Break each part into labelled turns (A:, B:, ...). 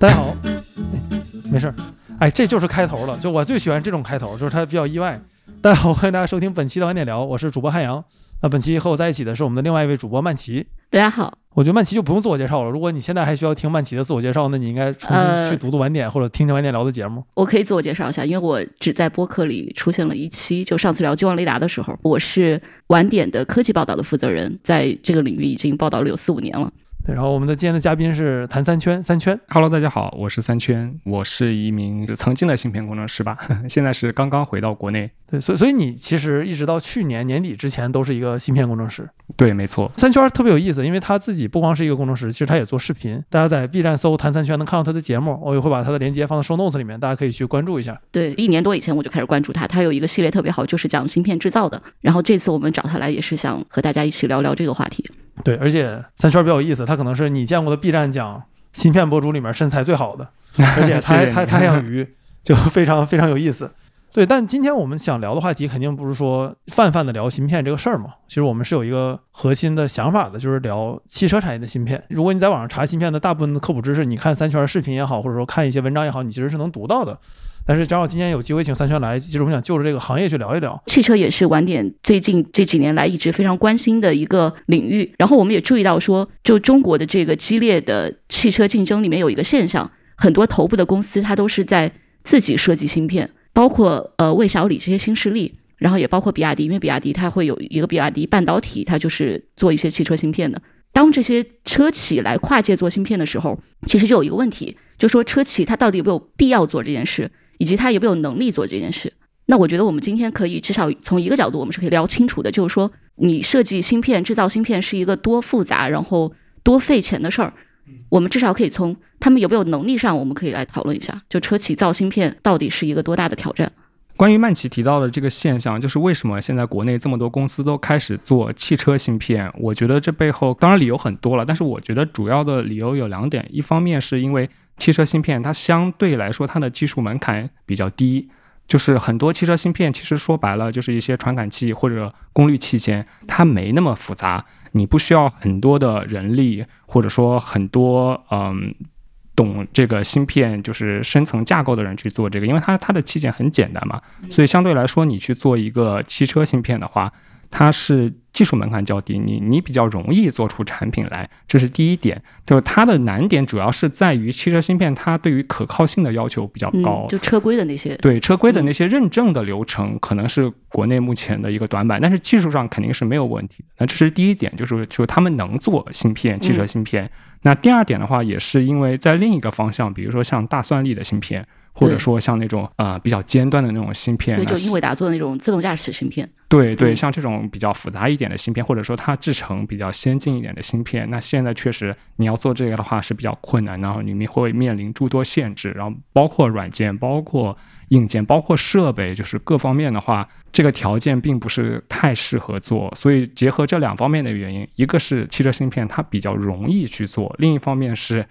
A: 大家好，哎没事儿，哎，这就是开头了，就我最喜欢这种开头，就是它比较意外。大家好，欢迎大家收听本期的晚点聊，我是主播汉阳。那本期和我在一起的是我们的另外一位主播曼奇。
B: 大家好，
A: 我觉得曼奇就不用自我介绍了。如果你现在还需要听曼奇的自我介绍，那你应该重新去读读晚点、或者听听晚点聊的节目。
B: 我可以自我介绍一下，因为我只在播客里出现了一期，就上次聊激光雷达的时候，我是晚点的科技报道的负责人，在这个领域已经报道了有四五年了。
A: 对，然后我们的今天的嘉宾是谭三圈，三圈。
C: Hello，大家好，我是三圈，我是一名曾经的芯片工程师吧，现在是刚刚回到国内。
A: 对，所以所以你其实一直到去年年底之前都是一个芯片工程师。
C: 对，没错，
A: 三圈特别有意思，因为他自己不光是一个工程师，其实他也做视频。大家在 B 站搜谭三圈能看到他的节目，我也会把他的链接放到 show notes 里面，大家可以去关注一下。
B: 对，一年多以前我就开始关注他，他有一个系列特别好，就是讲芯片制造的。然后这次我们找他来，也是想和大家一起聊聊这个话题。
A: 对，而且三圈比较有意思，他可能是你见过的 B 站讲芯片博主里面身材最好的，而且他他他还养鱼，就非常非常有意思。对，但今天我们想聊的话题肯定不是说泛泛的聊芯片这个事儿嘛。其实我们是有一个核心的想法的，就是聊汽车产业的芯片。如果你在网上查芯片的大部分的科普知识，你看三圈的视频也好，或者说看一些文章也好，你其实是能读到的。但是正好今天有机会请三圈来，其实我们想就着这个行业去聊一聊。
B: 汽车也是晚点最近这几年来一直非常关心的一个领域。然后我们也注意到说，就中国的这个激烈的汽车竞争里面有一个现象，很多头部的公司它都是在自己设计芯片，包括呃魏小李这些新势力，然后也包括比亚迪，因为比亚迪它会有一个比亚迪半导体，它就是做一些汽车芯片的。当这些车企来跨界做芯片的时候，其实就有一个问题，就说车企它到底有没有必要做这件事，以及他有没有能力做这件事。那我觉得我们今天可以至少从一个角度，我们是可以聊清楚的，就是说你设计芯片、制造芯片是一个多复杂，然后多费钱的事儿。我们至少可以从他们有没有能力上，我们可以来讨论一下，就车企造芯片到底是一个多大的挑战。
C: 关于曼奇提到的这个现象，就是为什么现在国内这么多公司都开始做汽车芯片？我觉得这背后当然理由很多了，但是我觉得主要的理由有两点。一方面是因为汽车芯片它相对来说它的技术门槛比较低，就是很多汽车芯片其实说白了就是一些传感器或者功率器件，它没那么复杂，你不需要很多的人力，或者说很多嗯。懂这个芯片就是深层架构的人去做这个，因为它它的器件很简单嘛，所以相对来说，你去做一个汽车芯片的话，它是技术门槛较低，你你比较容易做出产品来，这是第一点。就是它的难点主要是在于汽车芯片它对于可靠性的要求比较高，
B: 嗯，就车规的那些，
C: 对车规的那些认证的流程，可能是国内目前的一个短板，但是技术上肯定是没有问题的。那这是第一点，就是就是他们能做芯片，汽车芯片。那第二点的话，也是因为在另一个方向，比如说像大算力的芯片，或者说像那种呃比较尖端的那种芯片，
B: 对，就英伟达做的那种自动驾驶芯片。
C: 对对，
B: 嗯
C: 像这种比较复杂一点的芯片，或者说它制成比较先进一点的芯片，那现在确实你要做这个的话是比较困难，然后你们会面临诸多限制，然后包括软件、包括硬件、包括设备，就是各方面的话，这个条件并不是太适合做。所以结合这两方面的原因，一个是汽车芯片它比较容易去做，另一方面是。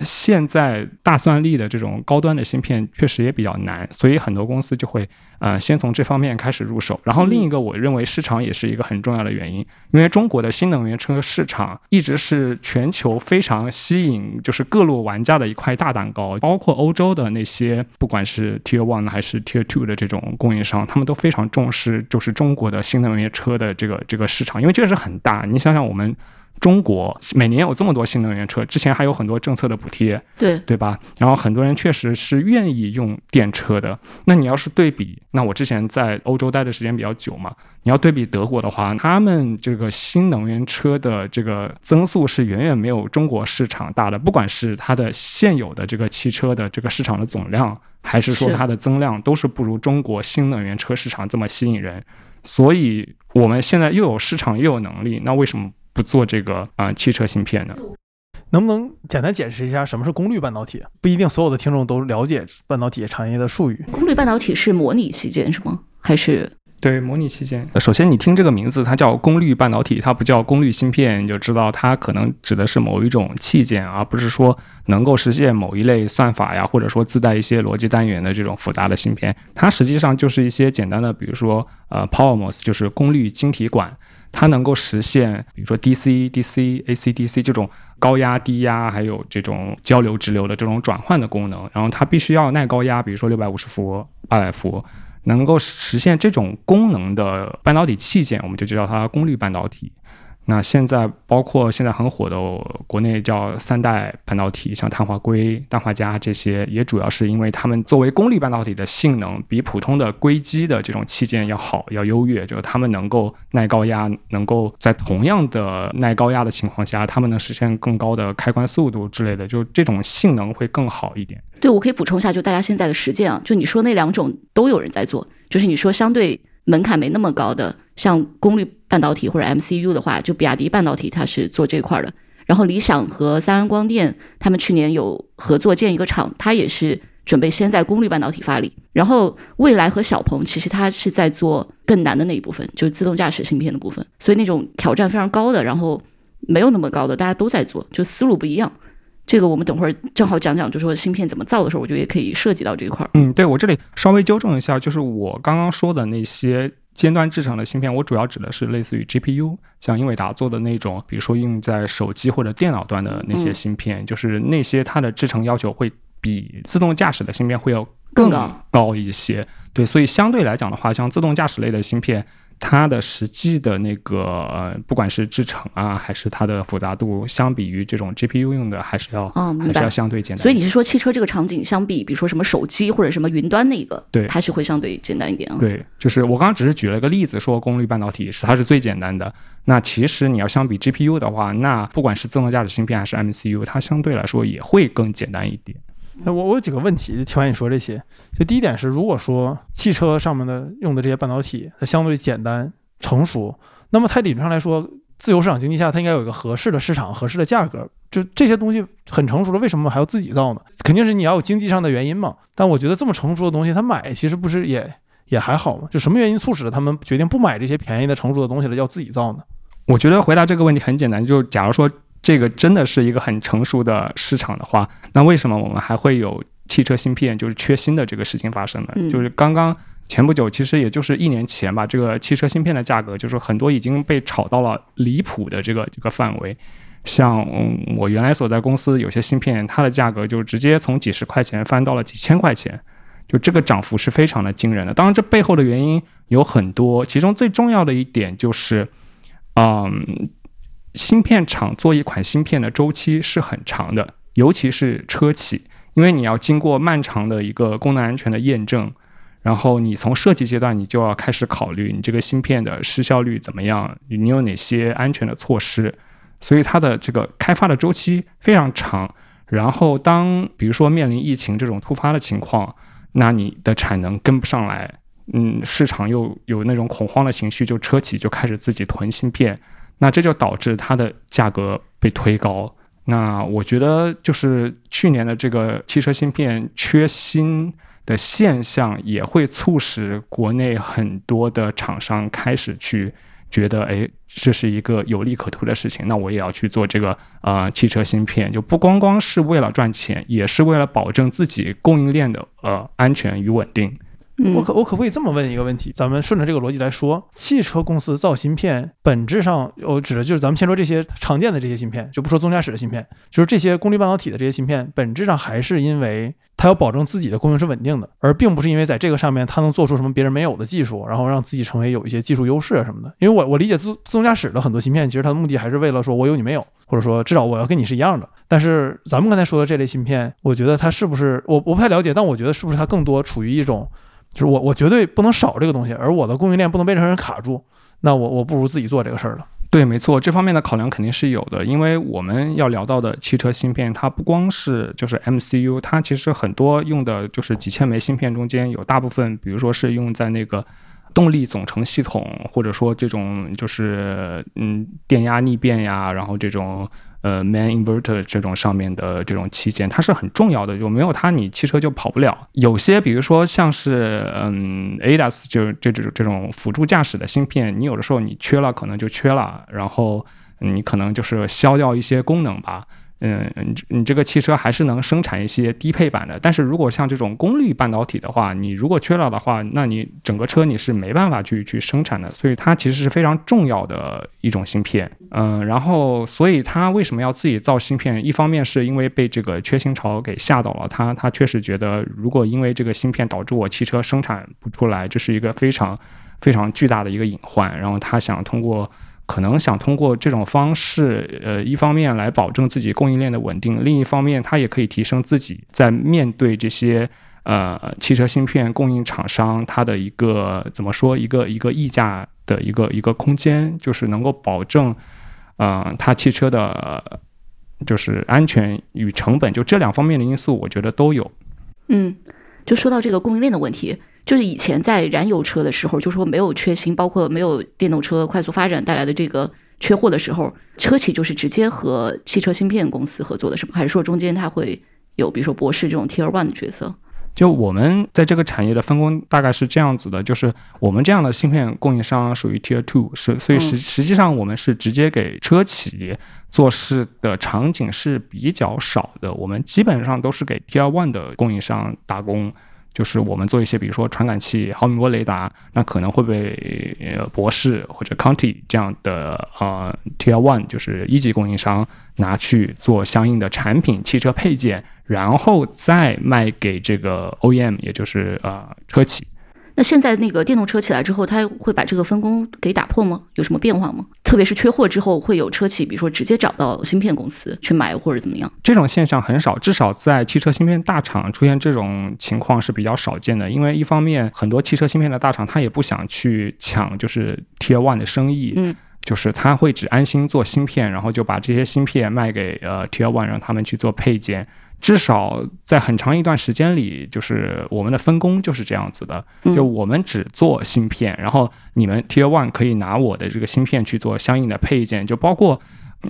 C: 现在大算力的这种高端的芯片确实也比较难，所以很多公司就会呃先从这方面开始入手。然后另一个我认为市场也是一个很重要的原因，因为中国的新能源车市场一直是全球非常吸引就是各路玩家的一块大蛋糕，包括欧洲的那些不管是 Tier One 还是 Tier Two 的这种供应商，他们都非常重视就是中国的新能源车的这个这个市场，因为这个是很大。你想想我们。中国每年有这么多新能源车，之前还有很多政策的补贴，
B: 对
C: 对吧？然后很多人确实是愿意用电车的。那你要是对比，那我之前在欧洲待的时间比较久嘛，你要对比德国的话，他们这个新能源车的这个增速是远远没有中国市场大的，不管是它的现有的这个汽车的这个市场的总量，还是说它的增量，都是不如中国新能源车市场这么吸引人。所以我们现在又有市场又有能力，那为什么不做这个啊、呃汽车芯片的？
A: 能不能简单解释一下什么是功率半导体？不一定所有的听众都了解半导体产业的术语。
B: 功率半导体是模拟器件是吗？还是
C: 对，模拟器件。首先，你听这个名字，它叫功率半导体，它不叫功率芯片，你就知道它可能指的是某一种器件，而不是说能够实现某一类算法呀，或者说自带一些逻辑单元的这种复杂的芯片。它实际上就是一些简单的，比如说呃，PowerMOS，就是功率晶体管，它能够实现比如说 DC、DC、AC、DC 这种高压、低压，还有这种交流、直流的这种转换的功能。然后它必须要耐高压，比如说六百五十伏、八百伏。能够实现这种功能的半导体器件，我们就叫它功率半导体。那现在包括现在很火的国内叫三代半导体，像碳化硅、氮化镓这些，也主要是因为它们作为功率半导体的性能比普通的硅基的这种器件要好、要优越，就是它们能够耐高压，能够在同样的耐高压的情况下，它们能实现更高的开关速度之类的，就这种性能会更好一点。
B: 对，我可以补充一下，就大家现在的实践啊，就你说那两种都有人在做，就是你说相对门槛没那么高的，像功率半导体或者 MCU 的话，就比亚迪半导体它是做这块的，然后理想和三安光电他们去年有合作建一个厂，它也是准备先在功率半导体发力，然后蔚来和小鹏其实它是在做更难的那一部分，就是自动驾驶芯片的部分，所以那种挑战非常高的，然后没有那么高的，大家都在做，就思路不一样。这个我们等会儿正好讲讲，就说芯片怎么造的时候，我觉得也可以涉及到这一块儿。
C: 嗯，对我这里稍微纠正一下，就是我刚刚说的那些尖端制成的芯片，我主要指的是类似于 GPU，像英伟达做的那种，比如说用在手机或者电脑端的那些芯片，就是那些它的制成要求会比自动驾驶的芯片会要更高一些。对，所以相对来讲的话，像自动驾驶类的芯片。它的实际的那个呃，不管是制程啊，还是它的复杂度，相比于这种 GPU 用的，还是要还是要相对简单。
B: 所以你是说汽车这个场景相比，比如说什么手机或者什么云端那个，
C: 对，
B: 它是会相对简单一点啊？
C: 对，就是我刚刚只是举了一个例子，说功率半导体是它是最简单的。那其实你要相比 GPU 的话，那不管是自动驾驶芯片还是 MCU，它相对来说也会更简单一点。
A: 那我我有几个问题，就听完你说这些，就第一点是，如果说汽车上面的用的这些半导体它相对简单成熟，那么它理论上来说，自由市场经济下它应该有一个合适的市场、合适的价格。就这些东西很成熟了，为什么还要自己造呢？肯定是你要有经济上的原因嘛。但我觉得这么成熟的东西，他买其实不是也也还好吗？就什么原因促使了他们决定不买这些便宜的成熟的东西了，要自己造呢？
C: 我觉得回答这个问题很简单，就假如说。这个真的是一个很成熟的市场的话，那为什么我们还会有汽车芯片就是缺芯的这个事情发生呢？就是刚刚前不久，其实也就是一年前吧，这个汽车芯片的价格就是很多已经被炒到了离谱的这个这个范围。像我原来所在公司有些芯片，它的价格就直接从几十块钱翻到了几千块钱，就这个涨幅是非常的惊人的。当然，这背后的原因有很多，其中最重要的一点就是，嗯。芯片厂做一款芯片的周期是很长的，尤其是车企，因为你要经过漫长的一个功能安全的验证，然后你从设计阶段你就要开始考虑你这个芯片的失效率怎么样，你有哪些安全的措施，所以它的这个开发的周期非常长。然后当比如说面临疫情这种突发的情况，那你的产能跟不上来，嗯，市场又有那种恐慌的情绪，就车企就开始自己囤芯片。那这就导致它的价格被推高。那我觉得就是去年的这个汽车芯片缺芯的现象，也会促使国内很多的厂商开始去觉得，哎，这是一个有利可图的事情。那我也要去做这个呃汽车芯片，就不光光是为了赚钱，也是为了保证自己供应链的呃安全与稳定。
A: 我可我可不可以这么问一个问题？咱们顺着这个逻辑来说，汽车公司造芯片，本质上我指的就是咱们先说这些常见的这些芯片，就不说自动驾驶的芯片，就是这些功率半导体的这些芯片，本质上还是因为它要保证自己的供应是稳定的，而并不是因为在这个上面它能做出什么别人没有的技术，然后让自己成为有一些技术优势啊什么的。因为我我理解自自动驾驶的很多芯片，其实它的目的还是为了说我有你没有，或者说至少我要跟你是一样的。但是咱们刚才说的这类芯片，我觉得它是不是我我不太了解，但我觉得是不是它更多处于一种。就是我，我绝对不能少这个东西，而我的供应链不能被任何人卡住，那我我不如自己做这个事儿了。
C: 对，没错，这方面的考量肯定是有的，因为我们要聊到的汽车芯片，它不光是就是 MCU，它其实很多用的就是几千枚芯片中间有大部分，比如说是用在那个动力总成系统，或者说这种就是嗯电压逆变呀，然后这种呃 man inverter 这种上面的这种器件，它是很重要的，就没有它你汽车就跑不了。有些比如说像是嗯 ADAS 就这这种这种辅助驾驶的芯片，你有的时候你缺了可能就缺了，然后你可能就是消掉一些功能吧。嗯，你你这个汽车还是能生产一些低配版的，但是如果像这种功率半导体的话，你如果缺了的话，那你整个车你是没办法去去生产的，所以它其实是非常重要的一种芯片。嗯，然后所以它为什么要自己造芯片？一方面是因为被这个缺芯潮给吓到了，他他确实觉得如果因为这个芯片导致我汽车生产不出来，这是一个非常非常巨大的一个隐患，然后他想通过。可能想通过这种方式，呃，一方面来保证自己供应链的稳定，另一方面，它也可以提升自己在面对这些呃汽车芯片供应厂商它的一个怎么说一个一个溢价的一个一个空间，就是能够保证，呃，它汽车的，就是安全与成本，就这两方面的因素，我觉得都有。
B: 嗯，就说到这个供应链的问题。就是以前在燃油车的时候，就说没有缺芯，包括没有电动车快速发展带来的这个缺货的时候，车企就是直接和汽车芯片公司合作的，是吗？还是说中间它会有比如说博士这种 Tier One 的角色？
C: 就我们在这个产业的分工大概是这样子的，就是我们这样的芯片供应商属于 Tier Two，是所以实实际上我们是直接给车企做事的场景是比较少的，我们基本上都是给 Tier One 的供应商打工。就是我们做一些，比如说传感器、毫米波雷达，那可能会被呃博士或者 Conti 这样的呃 Tier One，就是一级供应商拿去做相应的产品、汽车配件，然后再卖给这个 OEM，也就是呃车企。
B: 那现在那个电动车起来之后，它会把这个分工给打破吗？有什么变化吗？特别是缺货之后，会有车企，比如说直接找到芯片公司去买或者怎么样？
C: 这种现象很少，至少在汽车芯片大厂出现这种情况是比较少见的。因为一方面，很多汽车芯片的大厂他也不想去抢就是 Tier One 的生意，
B: 嗯。
C: 就是他会只安心做芯片，然后就把这些芯片卖给呃 Tier One，让他们去做配件。至少在很长一段时间里，就是我们的分工就是这样子的，就我们只做芯片，然后你们 Tier One 可以拿我的这个芯片去做相应的配件，就包括。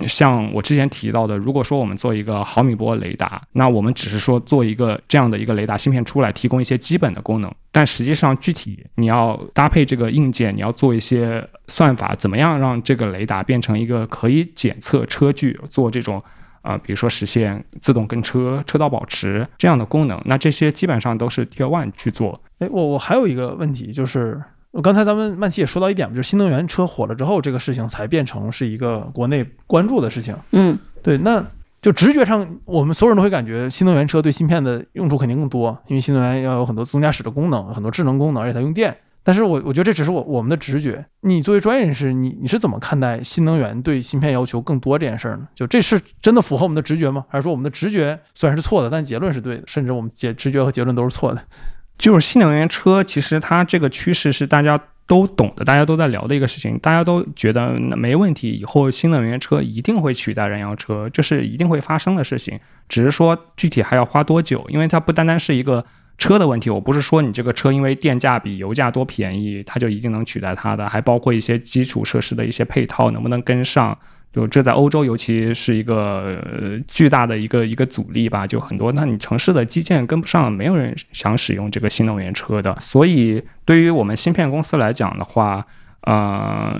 C: 像我之前提到的，如果说我们做一个毫米波雷达，那我们只是说做一个这样的一个雷达芯片出来，提供一些基本的功能。但实际上，具体你要搭配这个硬件，你要做一些算法，怎么样让这个雷达变成一个可以检测车距、做这种啊，比如说实现自动跟车、车道保持这样的功能，那这些基本上都是 Tier One 去做。
A: 哎，我我还有一个问题就是。我刚才咱们曼奇也说到一点就是新能源车火了之后，这个事情才变成是一个国内关注的事情。
B: 嗯，
A: 对，那就直觉上，我们所有人都会感觉新能源车对芯片的用处肯定更多，因为新能源要有很多自动驾驶的功能，很多智能功能，而且它用电。但是我我觉得这只是我我们的直觉。你作为专业人士，你你是怎么看待新能源对芯片要求更多这件事儿呢？就这是真的符合我们的直觉吗？还是说我们的直觉虽然是错的，但结论是对的，甚至我们结直觉和结论都是错的？
C: 就是新能源车，其实它这个趋势是大家都懂的，大家都在聊的一个事情，大家都觉得没问题，以后新能源车一定会取代燃油车，这是一定会发生的事情，只是说具体还要花多久，因为它不单单是一个车的问题，我不是说你这个车因为电价比油价多便宜，它就一定能取代它的，还包括一些基础设施的一些配套能不能跟上。就这在欧洲，尤其是一个巨大的一个一个阻力吧。就很多，那你城市的基建跟不上，没有人想使用这个新能源车的。所以，对于我们芯片公司来讲的话，呃，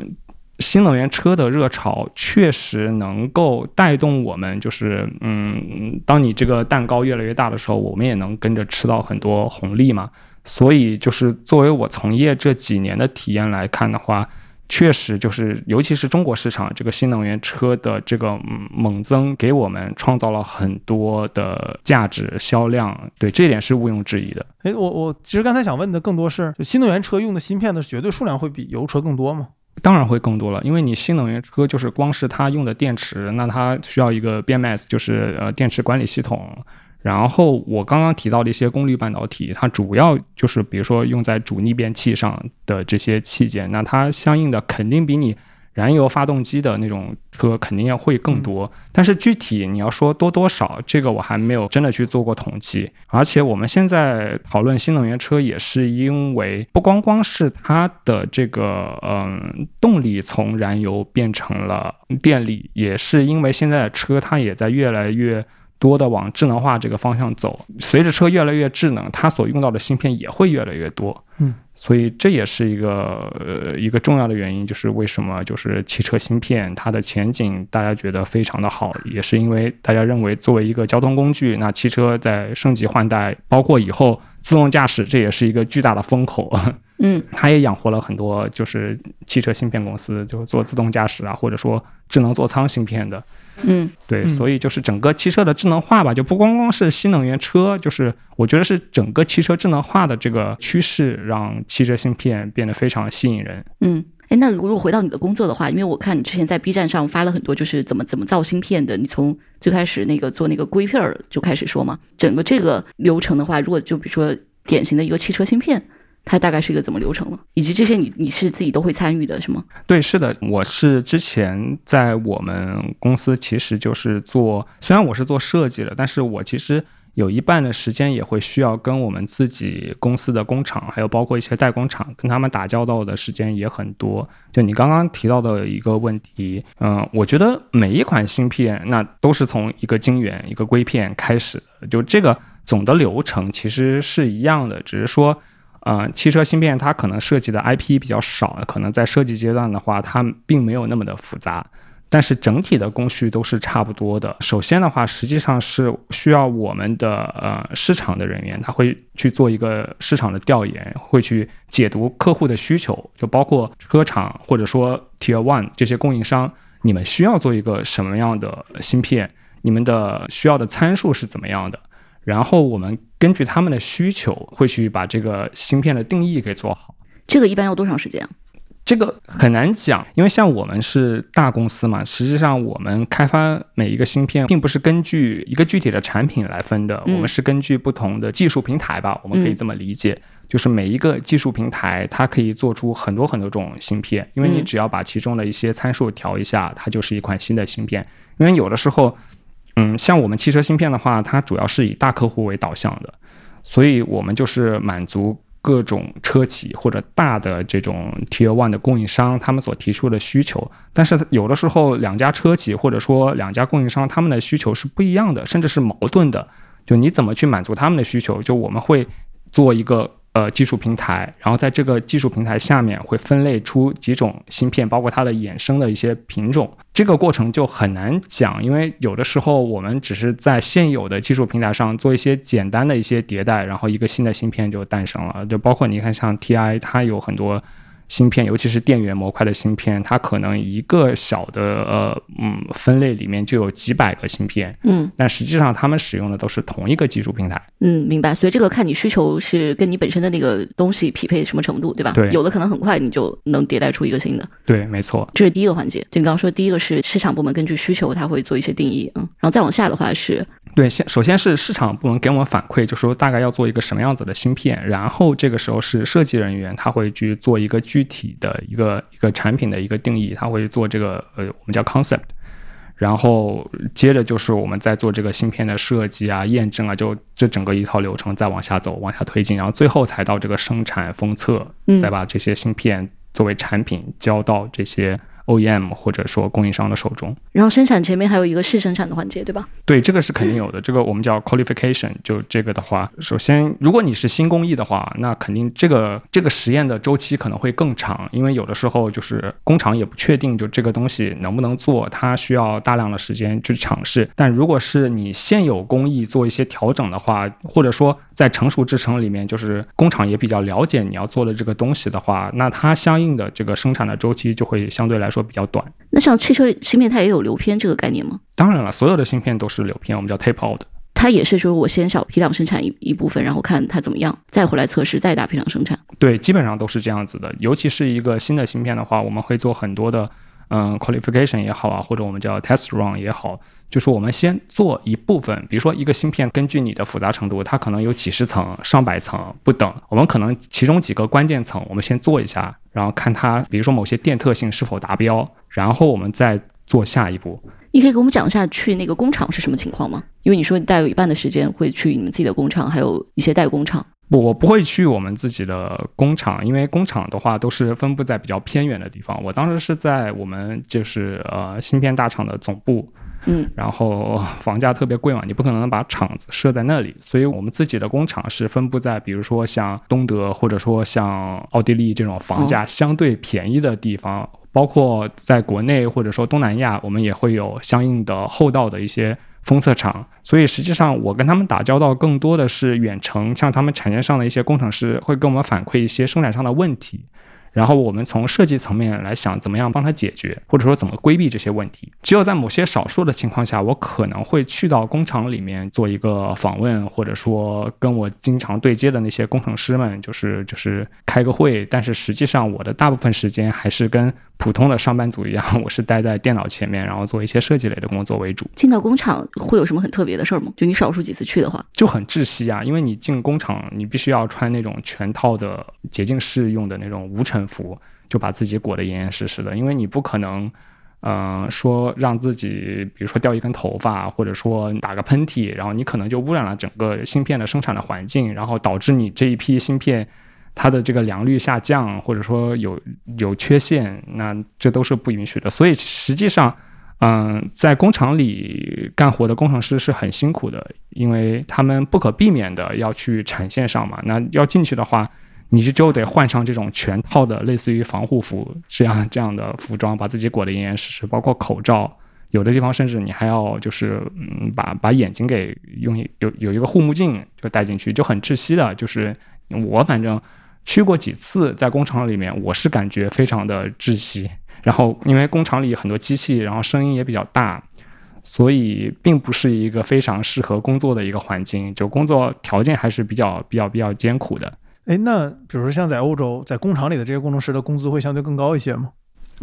C: 新能源车的热潮确实能够带动我们，就是嗯，当你这个蛋糕越来越大的时候，我们也能跟着吃到很多红利嘛。所以，就是作为我从业这几年的体验来看的话。确实，就是尤其是中国市场这个新能源车的这个猛增，给我们创造了很多的价值销量。对，这点是毋庸置疑的。
A: 哎，我我其实刚才想问的更多是，新能源车用的芯片的绝对数量会比油车更多吗？
C: 当然会更多了，因为你新能源车就是光是它用的电池，那它需要一个 BMS，就是呃电池管理系统。然后我刚刚提到的一些功率半导体，它主要就是比如说用在主逆变器上的这些器件，那它相应的肯定比你燃油发动机的那种车肯定要会更多，但是具体你要说多多少，这个我还没有真的去做过统计。而且我们现在讨论新能源车，也是因为不光光是它的这个嗯动力从燃油变成了电力，也是因为现在的车它也在越来越。多的往智能化这个方向走，随着车越来越智能，它所用到的芯片也会越来越多。
A: 嗯，
C: 所以这也是一个呃一个重要的原因，就是为什么就是汽车芯片它的前景大家觉得非常的好，也是因为大家认为作为一个交通工具，那汽车在升级换代，包括以后自动驾驶，这也是一个巨大的风口。
B: 嗯，
C: 它也养活了很多就是汽车芯片公司，就是做自动驾驶啊，或者说智能座舱芯片的。
B: 嗯，
C: 对，
A: 嗯
C: 所以就是整个汽车的智能化吧，就不光光是新能源车，就是我觉得是整个汽车智能化的这个趋势，让汽车芯片变得非常吸引人。
B: 嗯，哎，那如果回到你的工作的话，因为我看你之前在 B 站上发了很多，就是怎么怎么造芯片的，你从最开始那个做那个硅片儿就开始说嘛，整个这个流程的话，如果就比如说典型的一个汽车芯片。它大概是一个怎么流程了，以及这些你你是自己都会参与的，是吗？
C: 对，是的，我是之前在我们公司其实就是做，虽然我是做设计的，但是我其实有一半的时间也会需要跟我们自己公司的工厂，还有包括一些代工厂，跟他们打交道的时间也很多。就你刚刚提到的一个问题，嗯、我觉得每一款芯片那都是从一个晶圆、一个硅片开始的，就这个总的流程其实是一样的，只是说。呃，汽车芯片它可能涉及的 IP 比较少，可能在设计阶段的话，它并没有那么的复杂，但是整体的工序都是差不多的。首先的话，实际上是需要我们的呃市场的人员，他会去做一个市场的调研，会去解读客户的需求，就包括车厂或者说 Tier One 这些供应商，你们需要做一个什么样的芯片，你们的需要的参数是怎么样的。然后我们根据他们的需求，会去把这个芯片的定义给做好。
B: 这个一般要多长时间啊？
C: 这个很难讲，因为像我们是大公司嘛，实际上我们开发每一个芯片，并不是根据一个具体的产品来分的，
B: 嗯
C: 我们是根据不同的技术平台吧，我们可以这么理解，就是每一个技术平台它可以做出很多很多种芯片，因为你
B: 嗯
C: 只要把其中的一些参数调一下，它就是一款新的芯片。因为有的时候，嗯，像我们汽车芯片的话，它主要是以大客户为导向的，所以我们就是满足各种车企或者大的这种 Tier One 的供应商他们所提出的需求。但是有的时候，两家车企或者说两家供应商他们的需求是不一样的，甚至是矛盾的。就你怎么去满足他们的需求？就我们会做一个呃技术平台，然后在这个技术平台下面会分类出几种芯片，包括它的衍生的一些品种。这个过程就很难讲，因为有的时候我们只是在现有的技术平台上做一些简单的一些迭代，然后一个新的芯片就诞生了。就包括你看，像 TI，它有很多。芯片，尤其是电源模块的芯片，它可能一个小的呃嗯分类里面就有几百个芯片，
B: 嗯
C: 但实际上他们使用的都是同一个技术平台。
B: 嗯，明白。所以这个看你需求是跟你本身的那个东西匹配什么程度，对吧？
C: 对
B: 有的可能很快你就能迭代出一个新的。
C: 对，没错。
B: 这是第一个环节，就你刚刚说，第一个是市场部门根据需求，它会做一些定义，嗯，然后再往下的话是，
C: 对，先首先是市场部门给我们反馈，就说大概要做一个什么样子的芯片，然后这个时候是设计人员他会去做一个具体的一个一个产品的一个定义，他会做这个呃我们叫 concept，然后接着就是我们在做这个芯片的设计啊、验证啊，就这整个一套流程再往下走、往下推进，然后最后才到这个生产封测，
B: 嗯。
C: 再把这些芯片作为产品交到这些 OEM 或者说供应商的手中。
B: 然后生产前面还有一个试生产的环节，对吧？
C: 对，这个是肯定有的。这个我们叫 qualification。就这个的话，首先，如果你是新工艺的话，那肯定这个这个实验的周期可能会更长，因为有的时候就是工厂也不确定就这个东西能不能做，它需要大量的时间去尝试。但如果是你现有工艺做一些调整的话，或者说在成熟制程里面，就是工厂也比较了解你要做的这个东西的话，那它相应的这个生产的周期就会相对来说比较短。
B: 那像汽车芯片，它也有流片这个概念吗？
C: 当然了，所有的芯片都是流片，我们叫 tape out。
B: 它也是说我先小批量生产一一部分，然后看它怎么样，再回来测试，再大批量生产。
C: 对，基本上都是这样子的。尤其是一个新的芯片的话，我们会做很多的嗯 qualification 也好啊，或者我们叫 test run 也好，就是我们先做一部分，比如说一个芯片，根据你的复杂程度，它可能有几十层、上百层不等，我们可能其中几个关键层我们先做一下，然后看它，比如说某些电特性是否达标，然后我们再做下一步。
B: 你可以给我们讲一下去那个工厂是什么情况吗？因为你说你大概有一半的时间会去你们自己的工厂，还有一些代工厂。
C: 不，我不会去我们自己的工厂，因为工厂的话都是分布在比较偏远的地方。我当时是在我们就是呃芯片大厂的总部，
B: 嗯，
C: 然后房价特别贵嘛，你不可能把厂子设在那里，所以我们自己的工厂是分布在比如说像东德或者说像奥地利这种房价相对便宜的地方。包括在国内或者说东南亚，我们也会有相应的厚道的一些封测厂，所以实际上我跟他们打交道更多的是远程，像他们产业上的一些工程师会跟我们反馈一些生产上的问题。然后我们从设计层面来想，怎么样帮他解决，或者说怎么规避这些问题。只有在某些少数的情况下，我可能会去到工厂里面做一个访问，或者说跟我经常对接的那些工程师们，就是就是开个会。但是实际上，我的大部分时间还是跟普通的上班族一样，我是待在电脑前面，然后做一些设计类的工作为主。
B: 进到工厂会有什么很特别的事儿吗？就你少数几次去的话，
C: 就很窒息啊，因为你进工厂，你必须要穿那种全套的洁净室用的那种无尘。服就把自己裹得严严实实的，因为你不可能，嗯，说让自己，比如说掉一根头发，或者说打个喷嚏，然后你可能就污染了整个芯片的生产的环境，然后导致你这一批芯片它的这个良率下降，或者说有有缺陷，那这都是不允许的。所以实际上，嗯，在工厂里干活的工程师是很辛苦的，因为他们不可避免的要去产线上嘛，那要进去的话。你就就得换上这种全套的类似于防护服这样这样的服装，把自己裹得严严实实，包括口罩，有的地方甚至你还要就是嗯把把眼睛给用有有一个护目镜就戴进去，就很窒息的。就是我反正去过几次在工厂里面，我是感觉非常的窒息。然后因为工厂里很多机器，然后声音也比较大，所以并不是一个非常适合工作的一个环境，就工作条件还是比较比较比较艰苦的。
A: 哎，那比如说像在欧洲，在工厂里的这些工程师的工资会相对更高一些吗？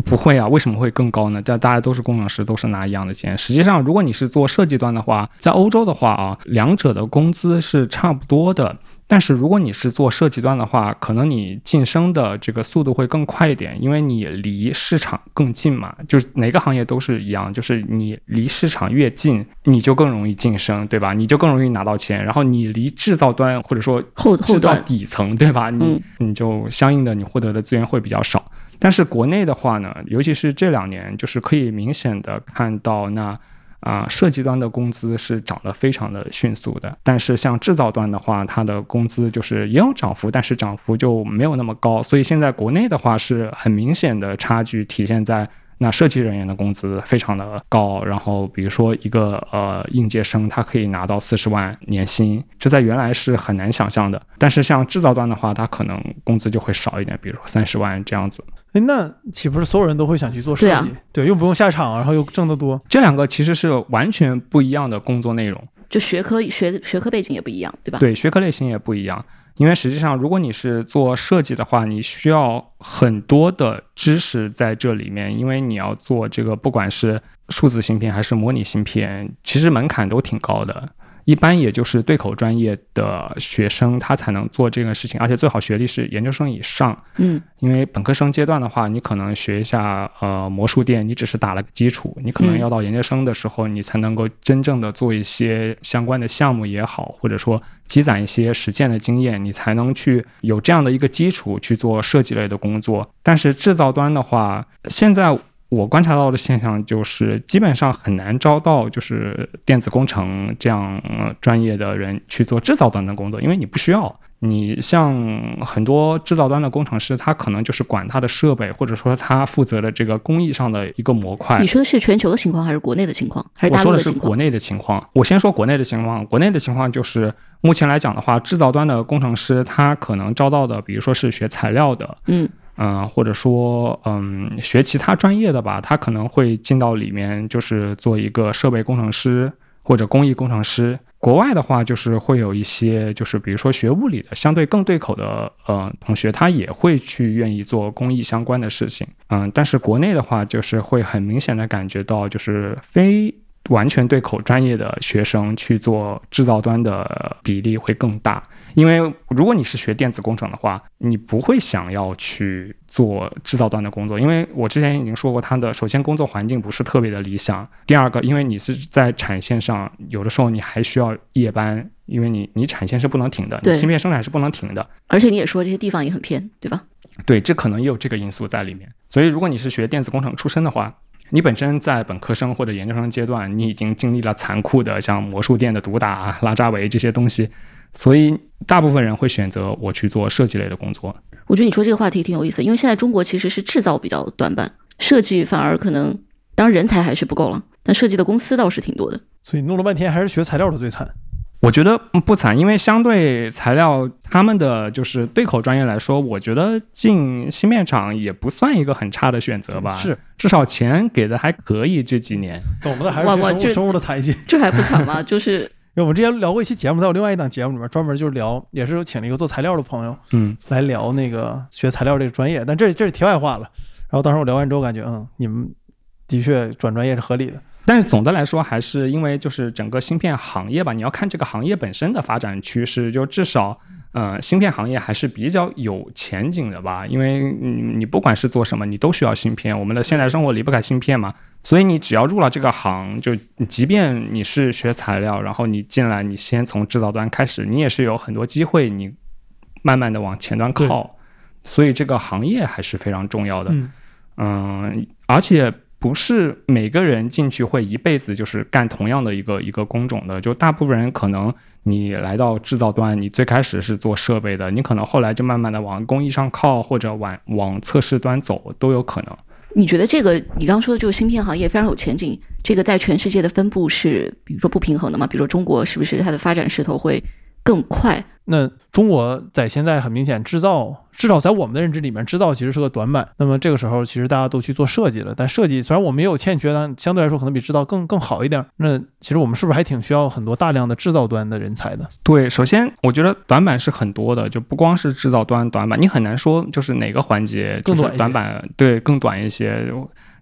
C: 不会啊，为什么会更高呢？大大家都是工程师，都是拿一样的钱。实际上，如果你是做设计端的话，在欧洲的话啊，两者的工资是差不多的。但是如果你是做设计端的话，可能你晋升的这个速度会更快一点，因为你离市场更近嘛。就是哪个行业都是一样，就是你离市场越近，你就更容易晋升，对吧？你就更容易拿到钱。然后你离制造端或者说
B: 后
C: 制造底层，对吧？你你就相应的你获得的资源会比较少。但是国内的话呢，尤其是这两年，就是可以明显的看到那。啊，设计端的工资是涨得非常的迅速的，但是像制造端的话，它的工资就是也有涨幅，但是涨幅就没有那么高。所以现在国内的话是很明显的差距体现在。那设计人员的工资非常的高，然后比如说一个呃应届生，他可以拿到四十万年薪，这在原来是很难想象的。但是像制造端的话，他可能工资就会少一点，比如说三十万这样子。
A: 哎，那岂不是所有人都会想去做设计？对，又不用下场，然后又挣得多。
C: 这两个其实是完全不一样的工作内容，
B: 就学科学学科背景也不一样，对吧？
C: 对，学科类型也不一样。因为实际上，如果你是做设计的话，你需要很多的知识在这里面，因为你要做这个，不管是数字芯片还是模拟芯片，其实门槛都挺高的。一般也就是对口专业的学生，他才能做这个事情，而且最好学历是研究生以上。
B: 嗯，
C: 因为本科生阶段的话，你可能学一下呃魔术店，你只是打了个基础，你可能要到研究生的时候，你才能够真正的做一些相关的项目也好，或者说积攒一些实践的经验，你才能去有这样的一个基础去做设计类的工作。但是制造端的话，现在。我观察到的现象就是，基本上很难招到就是电子工程这样专业的人去做制造端的工作，因为你不需要。你像很多制造端的工程师，他可能就是管他的设备，或者说他负责的这个工艺上的一个模块。
B: 你说的是全球的情况，还是国内的情况？还是
C: 我说的是国内的情况。我先说国内的情况。国内的情况就是，目前来讲的话，制造端的工程师他可能招到的，比如说是学材料的，
B: 嗯。
C: 嗯，或者说，嗯，学其他专业的吧，他可能会进到里面，就是做一个设备工程师或者工艺工程师。国外的话，就是会有一些，就是比如说学物理的，相对更对口的呃同学，他也会去愿意做工艺相关的事情，嗯，但是国内的话，就是会很明显的感觉到，就是非。完全对口专业的学生去做制造端的比例会更大，因为如果你是学电子工程的话，你不会想要去做制造端的工作，因为我之前已经说过，它的首先工作环境不是特别的理想，第二个，因为你是在产线上，有的时候你还需要夜班，因为你你产线是不能停的，你芯片生产是不能停的，
B: 而且你也说这些地方也很偏，对吧？
C: 对，这可能也有这个因素在里面，所以如果你是学电子工程出身的话。你本身在本科生或者研究生阶段，你已经经历了残酷的像魔术店的毒打、拉扎维这些东西，所以大部分人会选择我去做设计类的工作。
B: 我觉得你说这个话题挺有意思，因为现在中国其实是制造比较短板，设计反而可能，当然人才还是不够了，但设计的公司倒是挺多的。
A: 所以弄了半天还是学材料的最惨。
C: 我觉得不惨，因为相对材料他们的就是对口专业来说，我觉得进芯片厂也不算一个很差的选择吧。
A: 是，
C: 至少钱给的还可以。这几年
A: 懂的还是生物生物的财经，
B: 这还不惨吗？就是
A: 因为我们之前聊过一期节目，在我另外一档节目里面专门就是聊，也是请了一个做材料的朋友，
C: 嗯，
A: 来聊那个学材料这个专业。但这这是题外话了。然后当时我聊完之后，感觉嗯，你们的确转专业是合理的。
C: 但是总的来说，还是因为就是整个芯片行业吧，你要看这个行业本身的发展趋势，就至少，呃，芯片行业还是比较有前景的吧。因为你你不管是做什么，你都需要芯片，我们的现代生活离不开芯片嘛。所以你只要入了这个行，就即便你是学材料，然后你进来，你先从制造端开始，你也是有很多机会，你慢慢的往前端靠。所以这个行业还是非常重要的。嗯，而且。不是每个人进去会一辈子就是干同样的一个一个工种的，就大部分人可能你来到制造端，你最开始是做设备的，你可能后来就慢慢的往工艺上靠，或者往往测试端走都有可能。
B: 你觉得这个你刚说的就是芯片行业非常有前景，这个在全世界的分布是比如说不平衡的吗？比如说中国是不是它的发展势头会更快？
A: 那中国在现在很明显制造，至少在我们的认知里面，制造其实是个短板。那么这个时候，其实大家都去做设计了。但设计虽然我们也有欠缺，但相对来说可能比制造更更好一点。那其实我们是不是还挺需要很多大量的制造端的人才的？
C: 对，首先我觉得短板是很多的，就不光是制造端短板，你很难说就是哪个环节
A: 更
C: 短板，对，更短一些。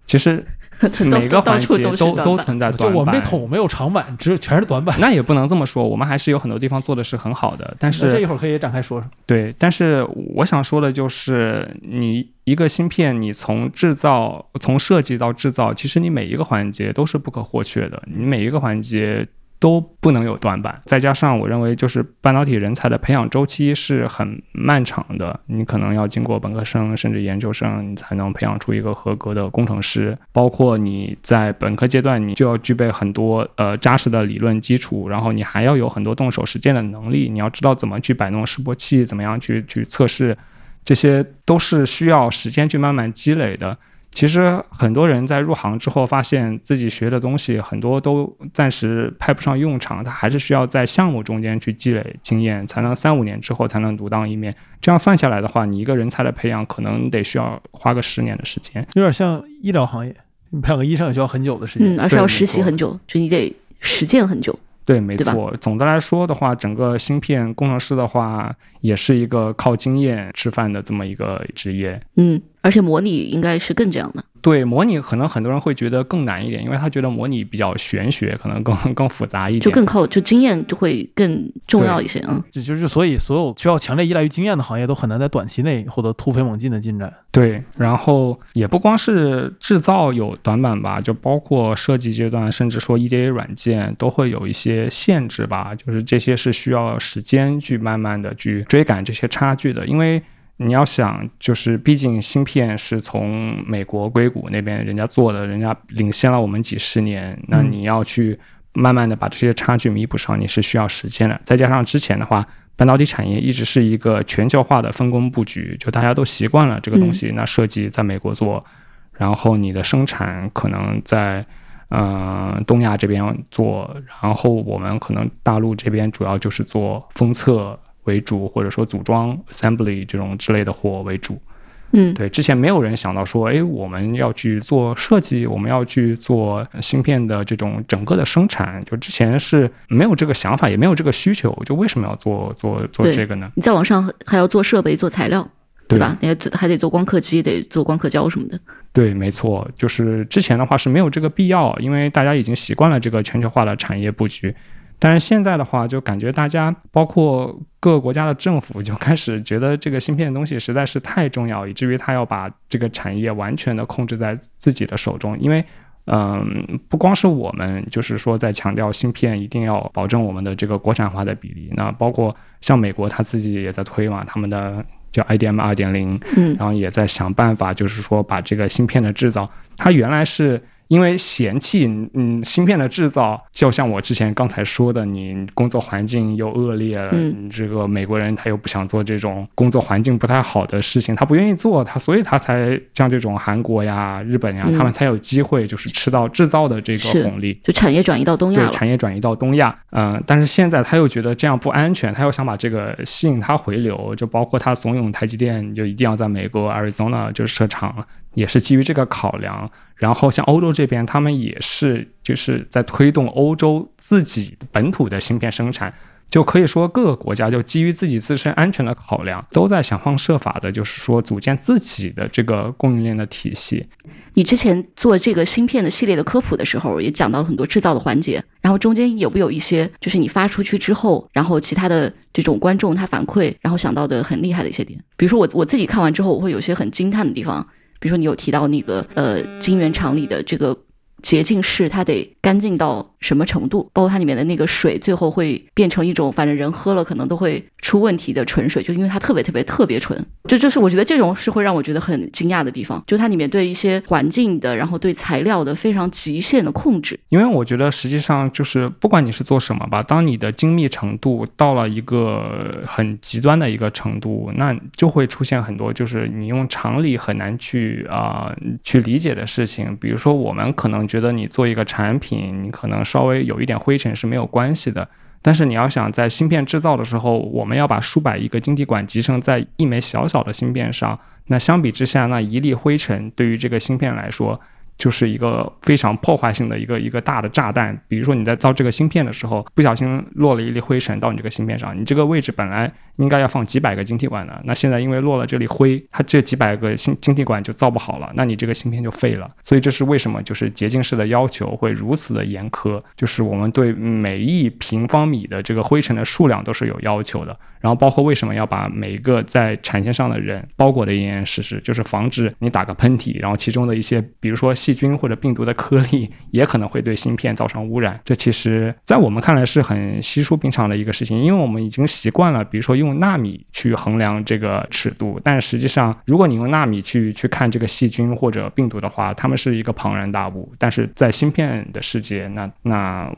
C: 其实。每个环节都都存在短
A: 板，就我们那桶没有长板，只有全是短板。
C: 那也不能这么说，我们还是有很多地方做的是很好的。但是
A: 这一会儿可以展开说说。
C: 对，但是我想说的就是，你一个芯片，你从制造、从设计到制造，其实你每一个环节都是不可或缺的。你每一个环节。都不能有短板，再加上我认为就是半导体人才的培养周期是很漫长的，你可能要经过本科生甚至研究生，你才能培养出一个合格的工程师。包括你在本科阶段，你就要具备很多呃扎实的理论基础，然后你还要有很多动手实践的能力，你要知道怎么去摆弄示波器，怎么样去去测试，这些都是需要时间去慢慢积累的。其实很多人在入行之后，发现自己学的东西很多都暂时派不上用场，他还是需要在项目中间去积累经验，才能三五年之后才能独当一面。这样算下来的话，你一个人才的培养可能得需要花个十年的时间，
A: 有点像医疗行业，你培养个医生也需要很久的时间，
B: 嗯，而且要实习很久，就你得实践很久。
C: 对，没错。总的来说的话，整个芯片工程师的话，也是一个靠经验吃饭的这么一个职业。
B: 嗯。而且模拟应该是更这样的。
C: 对，模拟可能很多人会觉得更难一点，因为他觉得模拟比较玄学，可能更更复杂一点，
B: 就更靠就经验就会更重要一些啊。
A: 就就是所以，所有需要强烈依赖于经验的行业，都很难在短期内获得突飞猛进的进展。
C: 对，然后也不光是制造有短板吧，就包括设计阶段，甚至说 EDA 软件都会有一些限制吧。就是这些是需要时间去慢慢的去追赶这些差距的，因为。你要想，就是毕竟芯片是从美国硅谷那边人家做的，人家领先了我们几十年，那你要去慢慢的把这些差距弥补上，你是需要时间的。再加上之前的话，半导体产业一直是一个全球化的分工布局，就大家都习惯了这个东西，那设计在美国做，然后你的生产可能在嗯东亚这边做，然后我们可能大陆这边主要就是做封测。为主，或者说组装 assembly 这种之类的货为主，
B: 嗯，
C: 对，之前没有人想到说，哎，我们要去做设计，我们要去做芯片的这种整个的生产，就之前是没有这个想法，也没有这个需求，就为什么要做做做这个呢？
B: 你再往上还要做设备、做材料，对
C: 对
B: 吧？你还还得做光刻机，得做光刻胶什么的。
C: 对，没错，就是之前的话是没有这个必要，因为大家已经习惯了这个全球化的产业布局。但是现在的话，就感觉大家包括各个国家的政府就开始觉得这个芯片的东西实在是太重要，以至于他要把这个产业完全的控制在自己的手中。因为，嗯，不光是我们，就是说在强调芯片一定要保证我们的这个国产化的比例。那包括像美国他自己也在推嘛，他们的叫 IDM 二点零，
B: 嗯
C: 然后也在想办法，就是说把这个芯片的制造，它原来是因为嫌弃嗯芯片的制造，就像我之前刚才说的，你工作环境又恶劣，
B: 嗯
C: 你这个美国人他又不想做这种工作环境不太好的事情，他不愿意做，他所以他才像这种韩国呀、日本呀，
B: 嗯
C: 他们才有机会就是吃到制造的这个红利。
B: 就产业转移到东亚
C: 对。产业转移到东亚，嗯、但是现在他又觉得这样不安全，他又想把这个吸引他回流，就包括他怂恿台积电就一定要在美国 Arizona 就是设厂，也是基于这个考量。然后像欧洲这边，他们也是就是在推动欧洲自己本土的芯片生产。就可以说，各个国家就基于自己自身安全的考量，都在想方设法的，就是说组建自己的这个供应链的体系。
B: 你之前做这个芯片的系列的科普的时候，也讲到了很多制造的环节，然后中间有没有一些就是你发出去之后，然后其他的这种观众他反馈，然后想到的很厉害的一些点？比如说我我自己看完之后，我会有些很惊叹的地方，比如说你有提到那个呃金源厂里的这个洁净室，它得干净到什么程度？包括它里面的那个水，最后会变成一种反正人喝了可能都会出问题的纯水，就因为它特别特别特别纯。这就是我觉得这种是会让我觉得很惊讶的地方，就它里面对一些环境的，然后对材料的非常极限的控制。
C: 因为我觉得实际上就是不管你是做什么吧，当你的精密程度到了一个很极端的一个程度，那就会出现很多就是你用常理很难去啊、去理解的事情。比如说，我们可能觉得你做一个产品，你可能稍微有一点灰尘是没有关系的。但是你要想在芯片制造的时候，我们要把数百亿个晶体管集成在一枚小小的芯片上，那相比之下，那一粒灰尘对于这个芯片来说，就是一个非常破坏性的一个一个大的炸弹。比如说你在造这个芯片的时候，不小心落了一粒灰尘到你这个芯片上，你这个位置本来应该要放几百个晶体管的，那现在因为落了这粒灰，它这几百个芯晶体管就造不好了，那你这个芯片就废了。所以这是为什么就是洁净室的要求会如此的严苛，就是我们对每一平方米的这个灰尘的数量都是有要求的。然后包括为什么要把每一个在产线上的人包裹得严严实实，就是防止你打个喷嚏，然后其中的一些比如说细菌或者病毒的颗粒也可能会对芯片造成污染。这其实在我们看来是很稀疏平常的一个事情，因为我们已经习惯了，比如说用纳米去衡量这个尺度，但实际上如果你用纳米去去看这个细菌或者病毒的话，它们是一个庞然大物。但是在芯片的世界，那那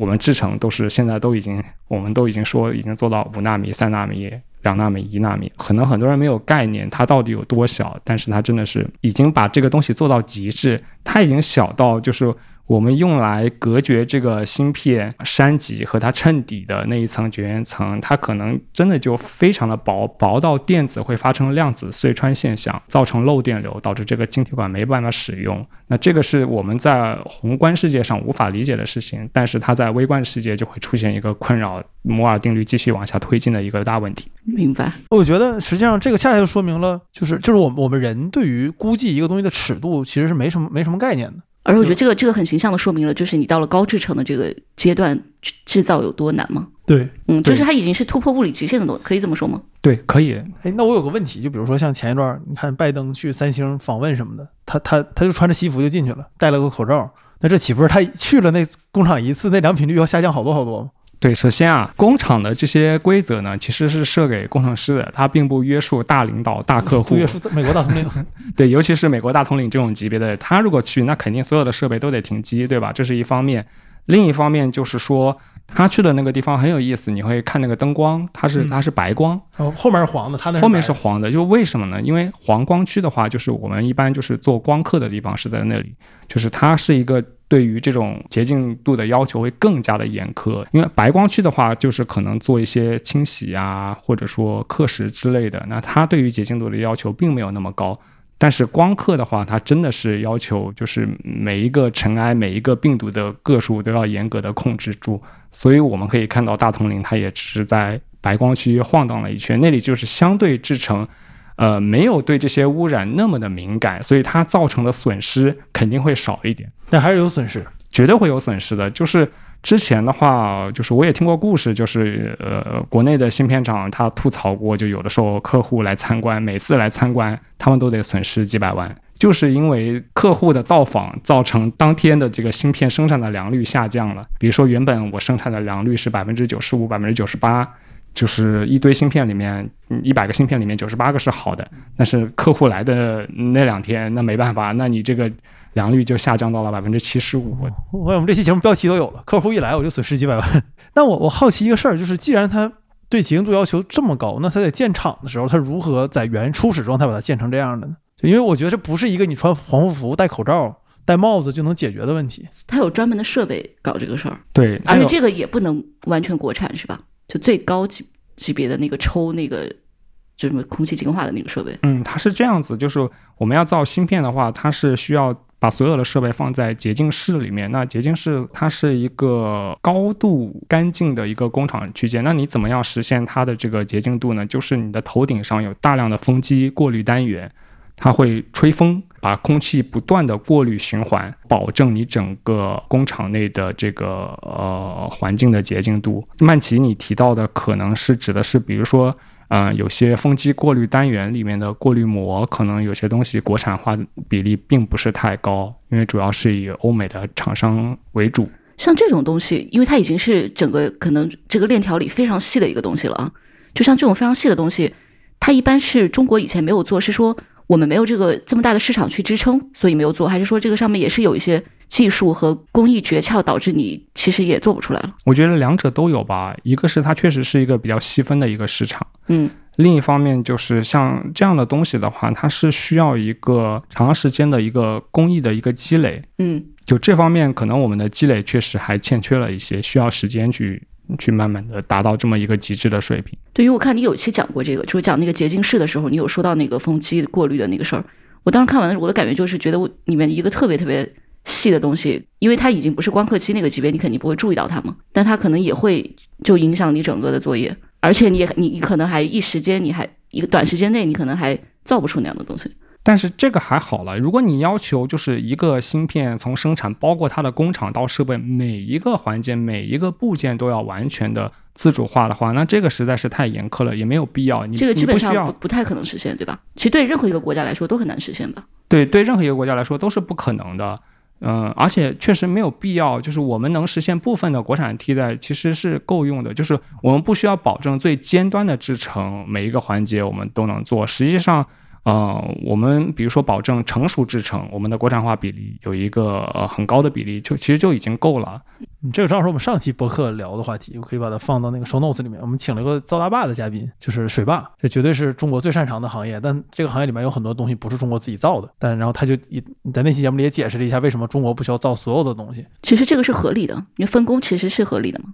C: 我们制成都是现在都已经，我们都已经说已经做到五纳米、三纳米。两纳米、一纳米，可能很多人没有概念，它到底有多小，但是它真的是已经把这个东西做到极致，它已经小到就是我们用来隔绝这个芯片栅极和它衬底的那一层绝缘层，它可能真的就非常的薄，薄到电子会发生量子隧穿现象，造成漏电流，导致这个晶体管没办法使用。那这个是我们在宏观世界上无法理解的事情，但是它在微观世界就会出现一个困扰摩尔定律继续往下推进的一个大问题。
B: 明白？
A: 我觉得实际上这个恰恰就说明了，就是就是我们我们人对于估计一个东西的尺度其实是没什么没什么概念的。
B: 而我觉得这个这个很形象的说明了，就是你到了高制成的这个阶段，制造有多难吗？
A: 对，
B: 嗯，就是它已经是突破物理极限的东西，可以这么说吗？
C: 对，可以。
A: 哎，那我有个问题，就比如说像前一段，你看拜登去三星访问什么的，他他他就穿着西服就进去了，戴了个口罩，那这岂不是他去了那工厂一次，那良品率要下降好多好多吗？
C: 对，首先啊，工厂的这些规则呢，其实是设给工程师的，它并不约束大领导、大客户
A: 不。约束美国大统领，
C: 对，尤其是美国大统领这种级别的，他如果去，那肯定所有的设备都得停机，对吧？这是一方面。另一方面就是说，他去的那个地方很有意思，你会看那个灯光，它是
A: 嗯
C: 它是白光，
A: 后面是黄的，它那
C: 后面是黄的，就为什么呢？因为黄光区的话，就是我们一般就是做光刻的地方是在那里，就是它是一个对于这种洁净度的要求会更加的严苛。因为白光区的话，就是可能做一些清洗啊，或者说刻蚀之类的，那它对于洁净度的要求并没有那么高。但是光刻的话，它真的是要求就是每一个尘埃、每一个病毒的个数都要严格的控制住。所以我们可以看到大统领它也只是在白光区晃荡了一圈，那里就是相对制成。呃，没有对这些污染那么的敏感，所以它造成的损失肯定会少一点。
A: 但还是有损失，
C: 绝对会有损失的。就是之前的话，就是我也听过故事，就是呃，国内的芯片厂他吐槽过，就有的时候客户来参观，每次来参观，他们都得损失几百万，就是因为客户的到访造成当天的这个芯片生产的良率下降了。比如说，原本我生产的良率是百分之九十五、百分之九十八。就是一堆芯片里面，一百个芯片里面九十八个是好的，但是客户来的那两天，那没办法，那你这个良率就下降到了百分之七十五。
A: 我我们这期节目标题都有了，客户一来我就损失几百万。那我我好奇一个事儿，就是既然他对洁净度要求这么高，那他在建厂的时候，他如何在原初始状态把它建成这样的呢？因为我觉得这不是一个你穿防护服、戴口罩、戴帽子就能解决的问题。
B: 他有专门的设备搞这个事儿，
C: 对，
B: 而且这个也不能完全国产，是吧？就最高级级别的那个抽那个，就什么空气净化的那个设备。
C: 嗯，它是这样子，就是我们要造芯片的话，它是需要把所有的设备放在洁净室里面。那洁净室它是一个高度干净的一个工厂区间。那你怎么样实现它的这个洁净度呢？就是你的头顶上有大量的风机过滤单元，它会吹风。把空气不断的过滤循环，保证你整个工厂内的这个呃环境的洁净度。曼奇，你提到的可能是指的是，比如说，嗯，有些风机过滤单元里面的过滤膜，可能有些东西国产化比例并不是太高，因为主要是以欧美的厂商为主。
B: 像这种东西，因为它已经是整个可能这个链条里非常细的一个东西了啊。就像这种非常细的东西，它一般是中国以前没有做，是说。我们没有这个这么大的市场去支撑，所以没有做，还是说这个上面也是有一些技术和工艺诀窍，导致你其实也做不出来了？
C: 我觉得两者都有吧。一个是它确实是一个比较细分的一个市场，
B: 嗯。
C: 另一方面就是像这样的东西的话，它是需要一个长时间的一个工艺的一个积累，
B: 嗯。
C: 就这方面，可能我们的积累确实还欠缺了一些，需要时间去。去慢慢的达到这么一个极致的水平。
B: 对于我看你有期讲过这个，就是讲那个洁净室的时候，你有说到那个风机过滤的那个事儿。我当时看完的时候，我的感觉就是觉得我里面一个特别特别细的东西，因为它已经不是光刻机那个级别，你肯定不会注意到它嘛。但它可能也会就影响你整个的作业，而且你也你你可能还一时间你还一个短时间内你可能还造不出那样的东西。
C: 但是这个还好了，如果你要求就是一个芯片从生产，包括它的工厂到设备每一个环节、每一个部件都要完全的自主化的话，那这个实在是太严苛了，也没有必要。你
B: 这个基本上
C: 不
B: 不太可能实现，对吧？其实对任何一个国家来说都很难实现吧？
C: 对，对任何一个国家来说都是不可能的。嗯，而且确实没有必要，就是我们能实现部分的国产替代，其实是够用的。就是我们不需要保证最尖端的制程每一个环节我们都能做，实际上。呃，我们比如说保证成熟制成，我们的国产化比例有一个呃很高的比例，就其实就已经够了。
A: 这个正好是我们上期博客聊的话题，我可以把它放到那个 show notes 里面。我们请了个造大坝的嘉宾，就是水坝，这绝对是中国最擅长的行业。但这个行业里面有很多东西不是中国自己造的。但然后他就一在那期节目里也解释了一下，为什么中国不需要造所有的东西。
B: 其实这个是合理的，因为分工其实是合理的嘛。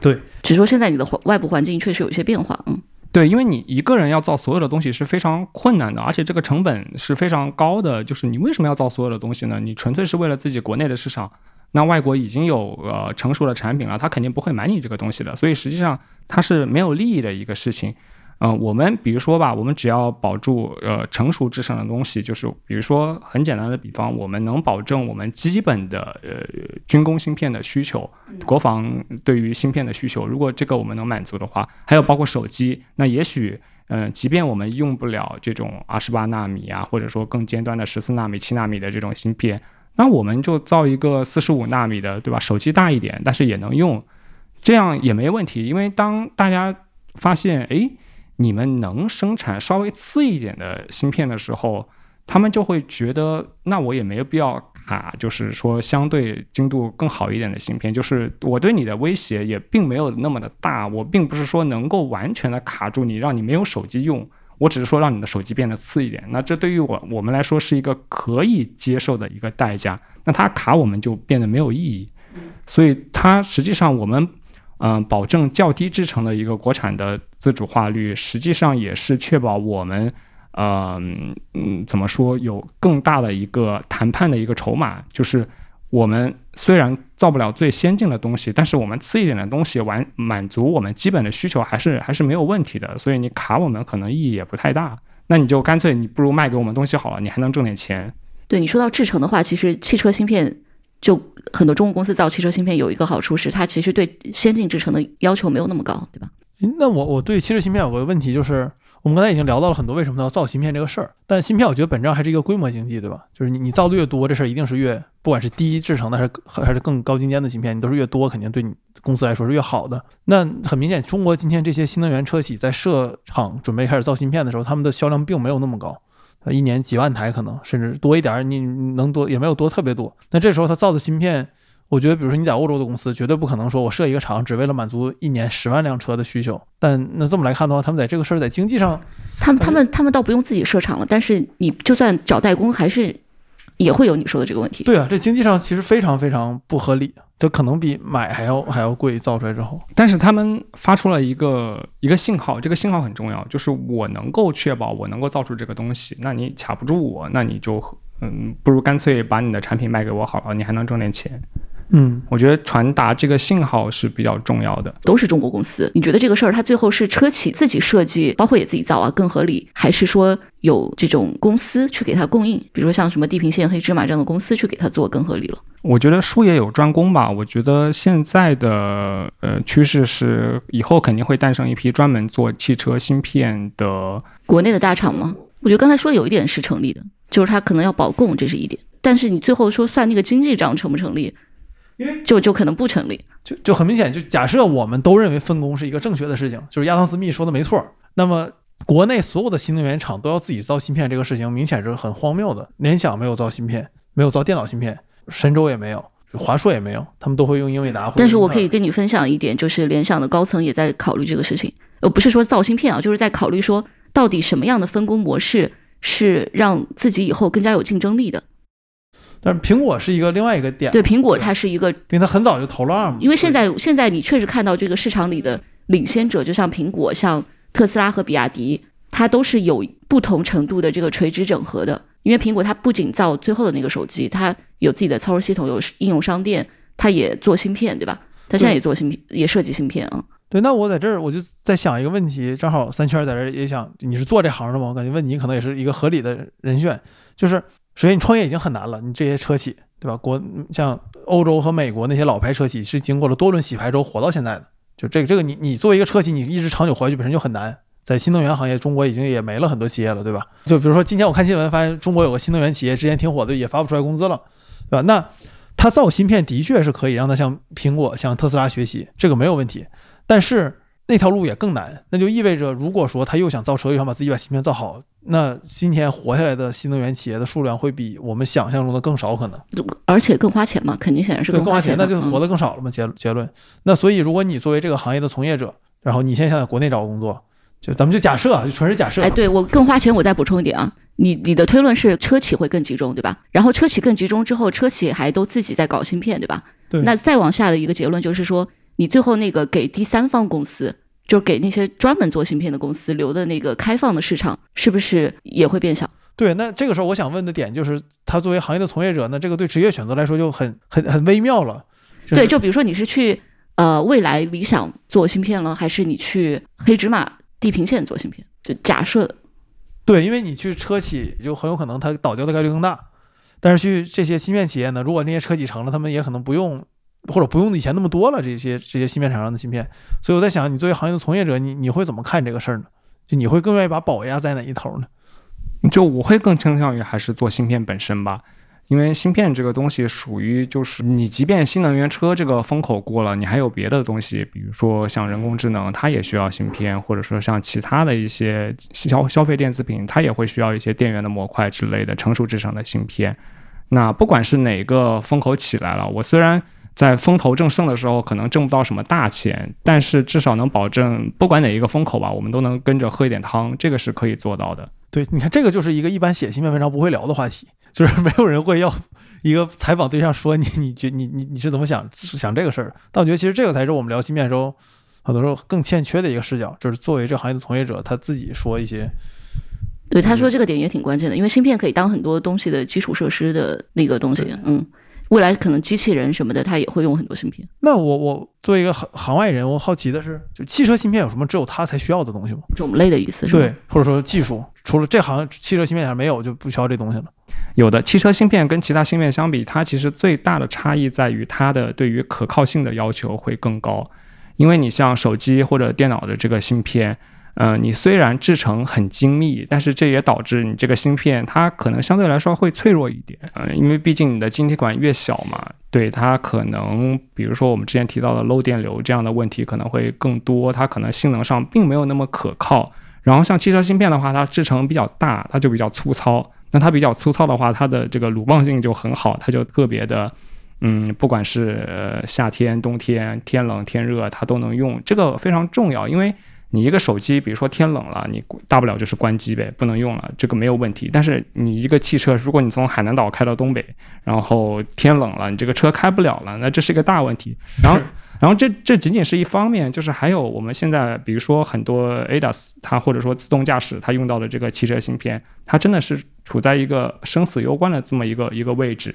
A: 对，
B: 只是说现在你的环外部环境确实有一些变化，嗯。
C: 对，因为你一个人要造所有的东西是非常困难的，而且这个成本是非常高的。就是你为什么要造所有的东西呢？你纯粹是为了自己国内的市场，那外国已经有呃成熟的产品了，他肯定不会买你这个东西的。所以实际上它是没有利益的一个事情。嗯，我们比如说吧，我们只要保住呃成熟制胜的东西，就是比如说很简单的比方，我们能保证我们基本的呃军工芯片的需求，国防对于芯片的需求，如果这个我们能满足的话，还有包括手机，那也许嗯，即便我们用不了这种二十八纳米啊，或者说更尖端的十四纳米、七纳米的这种芯片，那我们就造一个四十五纳米的，对吧？手机大一点，但是也能用，这样也没问题，因为当大家发现哎。你们能生产稍微次一点的芯片的时候，他们就会觉得，那我也没有必要卡，就是说相对精度更好一点的芯片。就是我对你的威胁也并没有那么的大，我并不是说能够完全的卡住你，让你没有手机用。我只是说让你的手机变得次一点。那这对于我我们来说是一个可以接受的一个代价。那它卡我们就变得没有意义。所以它实际上我们嗯保证较低制成的一个国产的自主化率，实际上也是确保我们。呃嗯，怎么说？有更大的一个谈判的一个筹码，就是我们虽然造不了最先进的东西，但是我们次一点的东西完满足我们基本的需求，还是还是没有问题的。所以你卡我们可能意义也不太大。那你就干脆你不如卖给我们东西好了，你还能挣点钱。
B: 对你说到制成的话，其实汽车芯片就很多中国公司造汽车芯片有一个好处是，它其实对先进制成的要求没有那么高，对吧？
A: 那我我对汽车芯片有个问题就是。我们刚才已经聊到了很多为什么要造芯片这个事儿，但芯片我觉得本质上还是一个规模经济，对吧？就是你你造的越多，这事儿一定是越不管是低制成的还是还是更高精尖的芯片，你都是越多，肯定对你公司来说是越好的。那很明显，中国今天这些新能源车企在设厂准备开始造芯片的时候，他们的销量并没有那么高，一年几万台可能甚至多一点，你能多也没有多特别多。那这时候他造的芯片。我觉得，比如说你在欧洲的公司，绝对不可能说我设一个厂只为了满足一年十万辆车的需求。但那这么来看的话，他们在这个事儿在经济上，
B: 他们他们他们倒不用自己设厂了，但是你就算找代工，还是也会有你说的这个问题。
A: 对啊，这经济上其实非常非常不合理，就可能比买还要还要贵。造出来之后，
C: 但是他们发出了一个一个信号，这个信号很重要，就是我能够确保我能够造出这个东西，那你卡不住我，那你就嗯，不如干脆把你的产品卖给我好了，你还能挣点钱。
A: 嗯，
C: 我觉得传达这个信号是比较重要的。
B: 都是中国公司，你觉得这个事儿它最后是车企自己设计，包括也自己造啊，更合理，还是说有这种公司去给它供应？比如说像什么地平线、黑芝麻这样的公司去给它做更合理了？
C: 我觉得术业有专攻吧。我觉得现在的呃趋势是，以后肯定会诞生一批专门做汽车芯片的
B: 国内的大厂吗？我觉得刚才说有一点是成立的，就是它可能要保供，这是一点。但是你最后说算那个经济账成不成立？就就可能不成立，
A: 就就很明显，就假设我们都认为分工是一个正确的事情，就是亚当斯密说的没错。那么国内所有的新能源厂都要自己造芯片，这个事情明显是很荒谬的。联想没有造芯片，没有造电脑芯片，神州也没有，华硕也没有，他们都会用英伟达。
B: 但是我可以跟你分享一点，就是联想的高层也在考虑这个事情，呃，不是说造芯片啊，就是在考虑说到底什么样的分工模式是让自己以后更加有竞争力的。
A: 但是苹果是一个另外一个点，
B: 对苹果它是一个，因
A: 为它很早就投了 ARM。
B: 因为现在现在你确实看到这个市场里的领先者，就像苹果、像特斯拉和比亚迪，它都是有不同程度的这个垂直整合的。因为苹果它不仅造最后的那个手机，它有自己的操作系统，有应用商店，它也做芯片，对吧？它现在也做芯片，也设计芯片啊。
A: 对，那我在这儿我就在想一个问题，正好三圈在这儿也想，你是做这行的吗？我感觉问你可能也是一个合理的人选，就是首先你创业已经很难了，你这些车企。对吧？国像欧洲和美国那些老牌车企是经过了多轮洗牌之后活到现在的。就这个这个，你你作为一个车企，你一直长久活下去本身就很难。在新能源行业，中国已经也没了很多企业了，对吧？就比如说今天我看新闻发现，中国有个新能源企业之前挺火的，也发不出来工资了，对吧？那他造芯片的确是可以让他向苹果、向特斯拉学习，这个没有问题。但是。那条路也更难，那就意味着，如果说他又想造车，又想把自己把芯片造好，那今天活下来的新能源企业的数量会比我们想象中的更少，可能，
B: 而且更花钱嘛，肯定显然是更
A: 花
B: 钱，
A: 那就活得更少了嘛。结结论，那所以如果你作为这个行业的从业者，然后你现在想在国内找工作，就咱们就假设，就纯是假设。
B: 哎，对我更花钱，我再补充一点啊，你你的推论是车企会更集中，对吧？然后车企更集中之后，车企还都自己在搞芯片，对吧？
A: 对。
B: 那再往下的一个结论就是说，你最后那个给第三方公司。就给那些专门做芯片的公司留的那个开放的市场，是不是也会变小？
A: 对，那这个时候我想问的点就是，他作为行业的从业者，那这个对职业选择来说就很很很微妙了。
B: 对，就比如说你是去呃未来理想做芯片了，还是你去黑芝麻地平线做芯片？就假设，
A: 对，因为你去车企就很有可能它倒掉的概率更大，但是去这些芯片企业呢，如果那些车企成了，他们也可能不用。或者不用以前那么多了，这些这些芯片厂商的芯片，所以我在想，你作为行业的从业者，你你会怎么看这个事儿呢？就你会更愿意把宝压在哪一头呢？
C: 就我会更倾向于还是做芯片本身吧，因为芯片这个东西属于就是你即便新能源车这个风口过了，你还有别的东西，比如说像人工智能，它也需要芯片，或者说像其他的一些消消费电子品，它也会需要一些电源的模块之类的成熟制成的芯片。那不管是哪个风口起来了，我虽然。在风头正盛的时候，可能挣不到什么大钱，但是至少能保证，不管哪一个风口吧，我们都能跟着喝一点汤，这个是可以做到的。
A: 对，你看这个就是一个一般写芯片文章不会聊的话题，就是没有人会要一个采访对象说你，你觉你你你是怎么想想这个事儿？但我觉得其实这个才是我们聊芯片时候很多时候更欠缺的一个视角，就是作为这个行业的从业者，他自己说一些。
B: 对，他说这个点也挺关键的，因为芯片可以当很多东西的基础设施的那个东西，嗯，未来可能机器人什么的，它也会用很多芯片。
A: 那我我作为一个行行外人，我好奇的是，就汽车芯片有什么只有它才需要的东西吗？
B: 种类的意思是吧？
A: 对，或者说技术，除了这行汽车芯片上没有，就不需要这东西了。
C: 有的汽车芯片跟其他芯片相比，它其实最大的差异在于它的对于可靠性的要求会更高，因为你像手机或者电脑的这个芯片。嗯，你虽然制成很精密，但是这也导致你这个芯片它可能相对来说会脆弱一点。嗯，因为毕竟你的晶体管越小嘛，对它可能，比如说我们之前提到的漏电流这样的问题可能会更多，它可能性能上并没有那么可靠。然后像汽车芯片的话，它制成比较大，它就比较粗糙。那它比较粗糙的话，它的这个鲁棒性就很好，它就特别的，嗯，不管是夏天、冬天、天冷天热，它都能用。这个非常重要，因为。你一个手机，比如说天冷了，你大不了就是关机呗，不能用了，这个没有问题。但是你一个汽车，如果你从海南岛开到东北，然后天冷了，你这个车开不了了，那这是一个大问题。然后，然后这这仅仅是一方面，就是还有我们现在，比如说很多 ADAS，它或者说自动驾驶，它用到的这个汽车芯片，它真的是处在一个生死攸关的这么一个一个位置，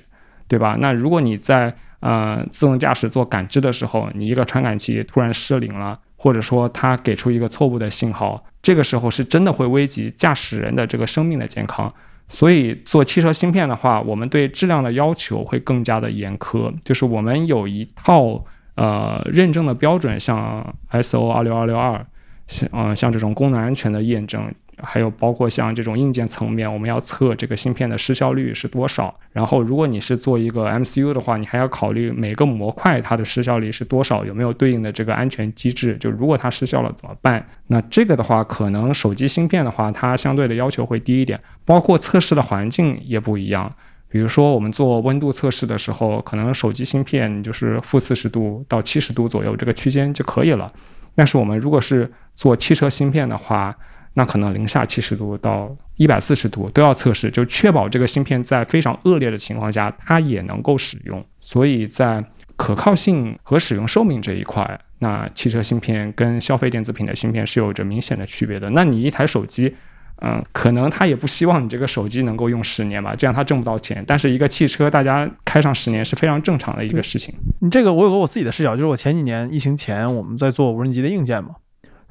C: 对吧？那如果你在呃自动驾驶做感知的时候，你一个传感器突然失灵了。或者说它给出一个错误的信号，这个时候是真的会危及驾驶人的这个生命的健康。所以做汽车芯片的话，我们对质量的要求会更加的严苛，就是我们有一套呃认证的标准，像 S O 二六二六二，像嗯像这种功能安全的验证。还有包括像这种硬件层面，我们要测这个芯片的失效率是多少。然后，如果你是做一个 MCU 的话，你还要考虑每个模块它的失效率是多少，有没有对应的这个安全机制。就如果它失效了怎么办？那这个的话，可能手机芯片的话，它相对的要求会低一点，包括测试的环境也不一样。比如说我们做温度测试的时候，可能手机芯片就是负四十度到七十度左右这个区间就可以了。但是我们如果是做汽车芯片的话，那可能零下七十度到一百四十度都要测试，就确保这个芯片在非常恶劣的情况下，它也能够使用。所以在可靠性和使用寿命这一块，那汽车芯片跟消费电子品的芯片是有着明显的区别的。那你一台手机，嗯，可能他也不希望你这个手机能够用十年吧，这样他挣不到钱。但是一个汽车，大家开上十年是非常正常的一个事情。
A: 你这个我有个我自己的视角，就是我前几年疫情前我们在做无人机的硬件嘛，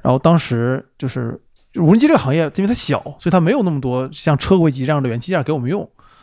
A: 然后当时就是。无人机这个行业，因为它小，所以它没有那么多像车规级这样的元器件给我们用，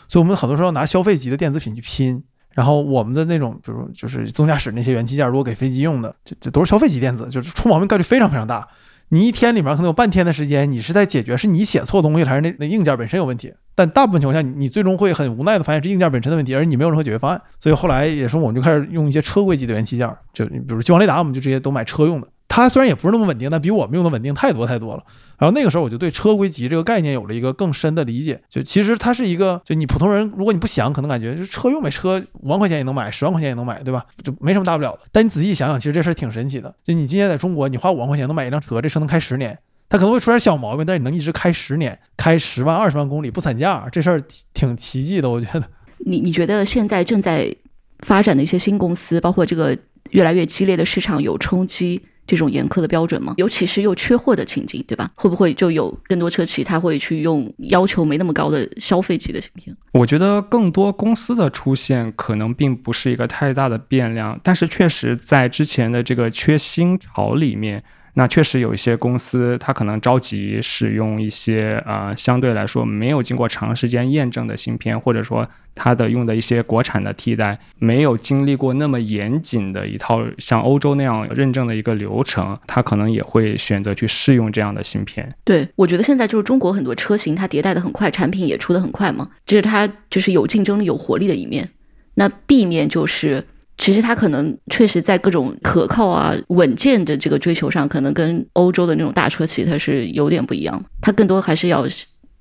A: 所以我们很多时候拿消费级的电子品去拼。然后我们的那种，比如就是自动驾驶那些元器件，如果给飞机用的，这这都是消费级电子，就是出毛病概率非常非常大。你一天里面可能有半天的时间，你是在解决是你写错东西，还是那那硬件本身有问题？但大部分情况下，你最终会很无奈的发现是硬件本身的问题，而你没有任何解决方案。所以后来也是我们就开始用一些车规级的元器件，就比如激光雷达，我们就直接都买车用的。它虽然也不是那么稳定，但比我们用的稳定太多太多了。然后那个时候我就对车规级这个概念有了一个更深的理解。就其实它是一个，就你普通人如果你不想，可能感觉就车用没车五万块钱也能买，十万块钱也能买，对吧？就没什么大不了的。但你仔细想想，其实这事儿挺神奇的。就你今天在中国，你花五万块钱能买一辆车，这车能开十年，它可能会出点小毛病，但你能一直开十年，开十万、二十万公里不散架，这事儿挺奇迹的，我觉得。
B: 你你觉得现在正在发展的一些新公司，包括这个越来越激烈的市场有冲击？这种严苛的标准吗？尤其是又缺货的情景，对吧？会不会就有更多车企他会去用要求没那么高的消费级的芯片？
C: 我觉得更多公司的出现可能并不是一个太大的变量，但是确实在之前的这个缺芯潮里面。那确实有一些公司，它可能着急使用一些呃相对来说没有经过长时间验证的芯片，或者说它的用的一些国产的替代，没有经历过那么严谨的一套像欧洲那样认证的一个流程，它可能也会选择去试用这样的芯片。
B: 对，我觉得现在就是中国很多车型它迭代的很快，产品也出的很快嘛，这是它就是有竞争力、有活力的一面。那 B 面就是。其实它可能确实在各种可靠啊、稳健的这个追求上，可能跟欧洲的那种大车企它是有点不一样的。它更多还是要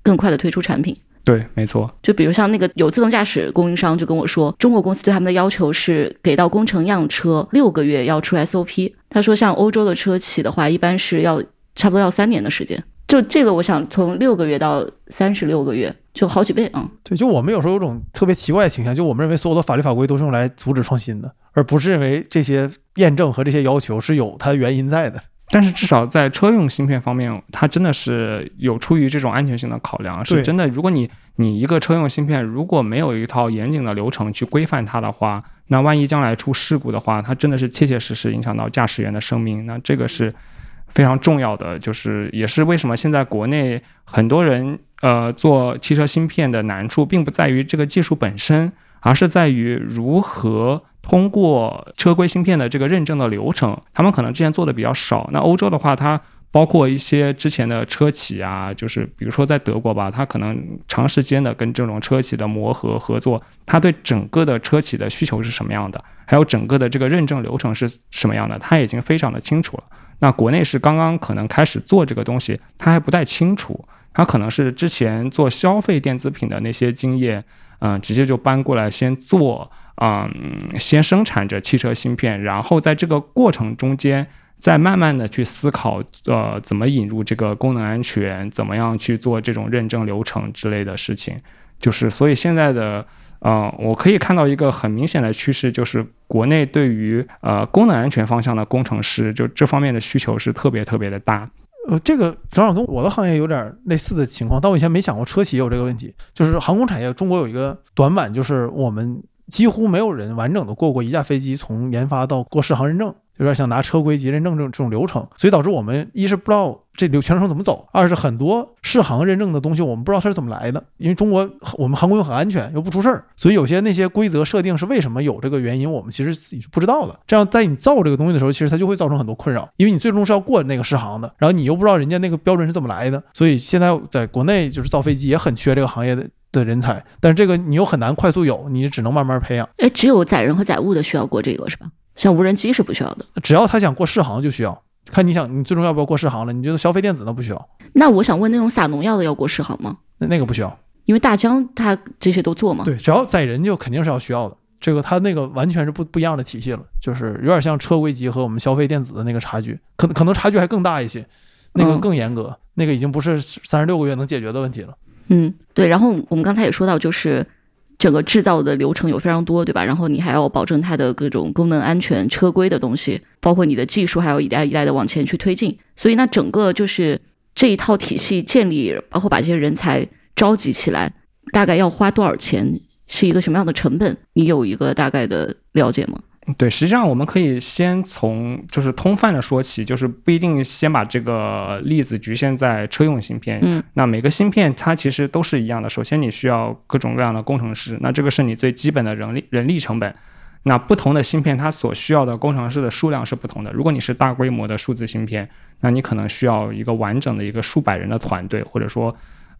B: 更快的推出产品。
C: 对，没错。
B: 就比如像那个有自动驾驶供应商就跟我说，中国公司对他们的要求是给到工程样车六个月要出 SOP。他说像欧洲的车企的话，一般是要差不多要三年的时间。就这个，我想从六个月到三十六个月，就好几倍啊。
A: 对，就我们有时候有种特别奇怪的倾向，就我们认为所有的法律法规都是用来阻止创新的，而不是认为这些验证和这些要求是有它原因在的。
C: 但是至少在车用芯片方面，它真的是有出于这种安全性的考量，是真的。如果你你一个车用芯片如果没有一套严谨的流程去规范它的话，那万一将来出事故的话，它真的是切切实实影响到驾驶员的生命。那这个是非常重要的，就是也是为什么现在国内很多人呃做汽车芯片的难处，并不在于这个技术本身，而是在于如何。通过车规芯片的这个认证的流程，他们可能之前做的比较少。那欧洲的话，它包括一些之前的车企啊，就是比如说在德国吧，它可能长时间的跟这种车企的磨合合作，它对整个的车企的需求是什么样的，还有整个的这个认证流程是什么样的，它已经非常的清楚了。那国内是刚刚可能开始做这个东西，它还不太清楚，它可能是之前做消费电子品的那些经验，嗯，直接就搬过来先做。嗯，先生产着汽车芯片，然后在这个过程中间，再慢慢的去思考，呃，怎么引入这个功能安全，怎么样去做这种认证流程之类的事情。就是，所以现在的，呃，我可以看到一个很明显的趋势，就是国内对于呃功能安全方向的工程师，就这方面的需求是特别特别的大。
A: 呃，这个正好跟我的行业有点类似的情况，但我以前没想过车企也有这个问题。就是航空产业，中国有一个短板，就是我们。几乎没有人完整的过过一架飞机从研发到过适航认证，有点像拿车规级认证这种这种流程，所以导致我们一是不知道这流全程怎么走，二是很多适航认证的东西我们不知道它是怎么来的。因为中国我们航空又很安全又不出事儿，所以有些那些规则设定是为什么有这个原因，我们其实自己是不知道的。这样在你造这个东西的时候，其实它就会造成很多困扰，因为你最终是要过那个适航的，然后你又不知道人家那个标准是怎么来的，所以现在在国内就是造飞机也很缺这个行业的。的人才，但是这个你又很难快速有，你只能慢慢培养。
B: 哎，只有载人和载物的需要过这个是吧？像无人机是不需要的。
A: 只要他想过试航就需要，看你想你最终要不要过试航了。你觉得消费电子那不需要？
B: 那我想问，那种撒农药的要过试航吗？
A: 那那个不需要，
B: 因为大疆它这些都做嘛。
A: 对，只要载人就肯定是要需要的。这个它那个完全是不不一样的体系了，就是有点像车规级和我们消费电子的那个差距，可能可能差距还更大一些，那个更严格，那个已经不是三十六个月能解决的问题了。
B: 嗯，对，然后我们刚才也说到，就是整个制造的流程有非常多，对吧？然后你还要保证它的各种功能安全、车规的东西，包括你的技术还要一代一代的往前去推进。所以那整个就是这一套体系建立，包括把这些人才召集起来，大概要花多少钱？是一个什么样的成本？你有一个大概的了解吗？
C: 对，实际上我们可以先从就是通泛的说起，就是不一定先把这个例子局限在车用芯片。
B: 嗯，
C: 那每个芯片它其实都是一样的。首先你需要各种各样的工程师，那这个是你最基本的人力人力成本。那不同的芯片它所需要的工程师的数量是不同的。如果你是大规模的数字芯片，那你可能需要一个完整的一个数百人的团队，或者说。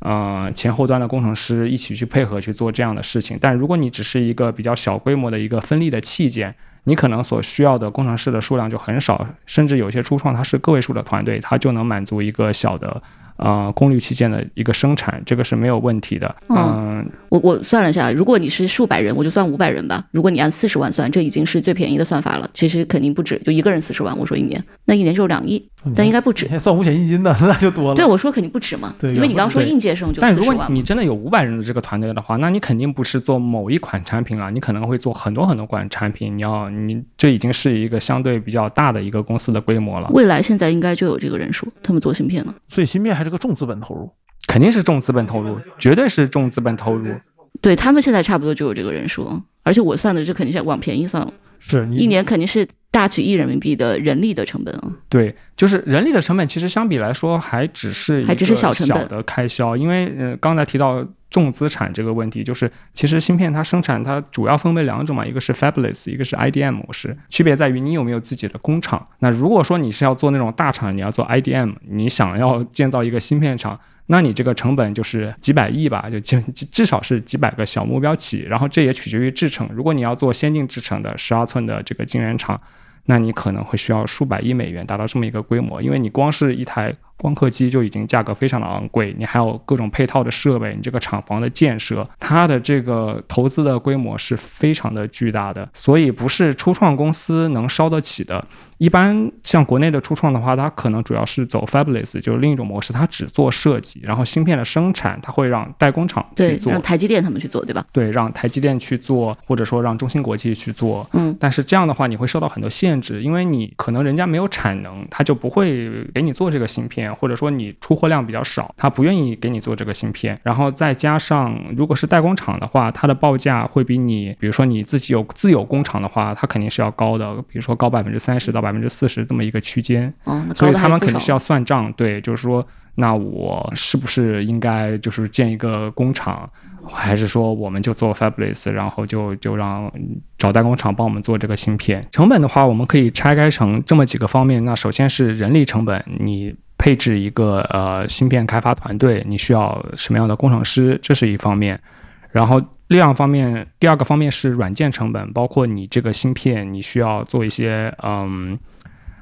C: 呃，前后端的工程师一起去配合去做这样的事情。但如果你只是一个比较小规模的一个分立的器件，你可能所需要的工程师的数量就很少，甚至有些初创它是个位数的团队，它就能满足一个小的。呃，功率器件的一个生产，这个是没有问题的。嗯，
B: 我我算了一下，如果你是数百人，我就算五百人吧。如果你按四十万算，这已经是最便宜的算法了。其实肯定不止，就一个人四十万。我说一年，那一年就是两亿，但应该不止。
A: 算五险一金的那就多了。
B: 对，我说肯定不止嘛。对，因为你刚刚说应届生就
C: 但如果你真的有五百人的这个团队的话，那你肯定不是做某一款产品了，你可能会做很多很多款产品。你要你这已经是一个相对比较大的一个公司的规模了。
B: 未来现在应该就有这个人数，他们做芯片了。
A: 所以芯片还是个重资本投入。
C: 肯定是重资本投入，绝对是重资本投入。
B: 对他们现在差不多就有这个人数，而且我算的这肯定是往便宜算了，
A: 是
B: 一年肯定是大几亿人民币的人力的成本啊。
C: 对，就是人力的成本，其实相比来说还只是
B: 还只是小
C: 小的开销，因为呃刚才提到。重资产这个问题，就是其实芯片它生产它主要分为两种嘛，一个是 fabless，一个是 IDM 模式。区别在于你有没有自己的工厂。那如果说你是要做那种大厂，你要做 IDM，你想要建造一个芯片厂，那你这个成本就是几百亿吧，就至至少是几百个小目标起。然后这也取决于制程。如果你要做先进制程的十二寸的这个晶圆厂，那你可能会需要数百亿美元达到这么一个规模，因为你光是一台。光刻机就已经价格非常的昂贵，你还有各种配套的设备，你这个厂房的建设，它的这个投资的规模是非常的巨大的，所以不是初创公司能烧得起的。一般像国内的初创的话，它可能主要是走 fabless，就是另一种模式，它只做设计，然后芯片的生产，它会让代工厂去
B: 对，
C: 做
B: 让，台积电他们去做，对吧？
C: 对，让台积电去做，或者说让中芯国际去做。
B: 嗯，
C: 但是这样的话，你会受到很多限制，因为你可能人家没有产能，他就不会给你做这个芯片，或者说你出货量比较少，他不愿意给你做这个芯片。然后再加上，如果是代工厂的话，它的报价会比你，比如说你自己有自有工厂的话，它肯定是要高的，比如说高百分之三十到百分之四十这么一个区间。
B: 哦，
C: 所以他们肯定是要算账，对，就是说，那我是不是应该就是建一个工厂，还是说我们就做 fabless，然后就就让找代工厂帮我们做这个芯片？成本的话，我们可以拆开成这么几个方面。那首先是人力成本，你配置一个呃芯片开发团队，你需要什么样的工程师，这是一方面。然后另一方面，第二个方面是软件成本，包括你这个芯片，你需要做一些嗯。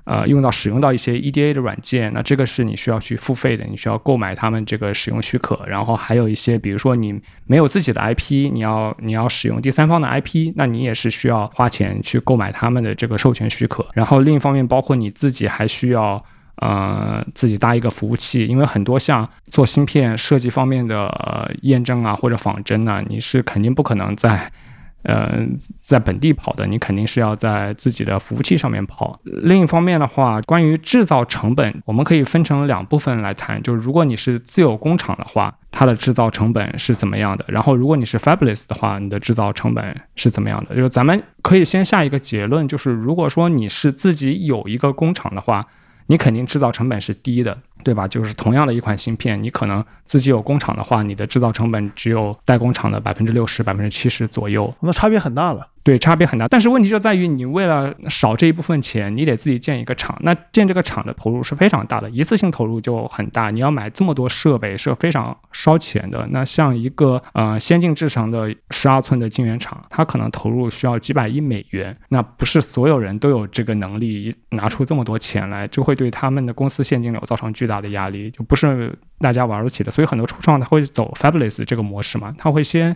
C: 呃，用到使用到一些 EDA 的软件，那这个是你需要去付费的，你需要购买他们这个使用许可。然后还有一些，比如说你没有自己的 IP，你要你要使用第三方的 IP，那你也是需要花钱去购买他们的这个授权许可。然后另一方面，包括你自己还需要呃自己搭一个服务器，因为很多像做芯片设计方面的、验证啊或者仿真啊，你是肯定不可能在。呃，在本地跑的，你肯定是要在自己的服务器上面跑。另一方面的话，关于制造成本，我们可以分成两部分来谈。就是如果你是自有工厂的话，它的制造成本是怎么样的？然后如果你是 Fabulous 的话，你的制造成本是怎么样的？就是咱们可以先下一个结论，就是如果说你是自己有一个工厂的话，你肯定制造成本是低的，对吧？就是同样的一款芯片，你可能自己有工厂的话，你的制造成本只有代工厂的百分之六十、百分之七十左右。
A: 那差别很大了。
C: 对，差别很大。但是问题就在于，你为了少这一部分钱，你得自己建一个厂。那建这个厂的投入是非常大的，一次性投入就很大。你要买这么多设备是非常烧钱的。那像一个呃先进制程的十二寸的晶圆厂，它可能投入需要几百亿美元。那不是所有人都有这个能力拿出这么多钱来，就会对他们的公司现金流造成巨大的压力，就不是大家玩得起的。所以很多初创他会走 Fabulous 这个模式嘛，他会先。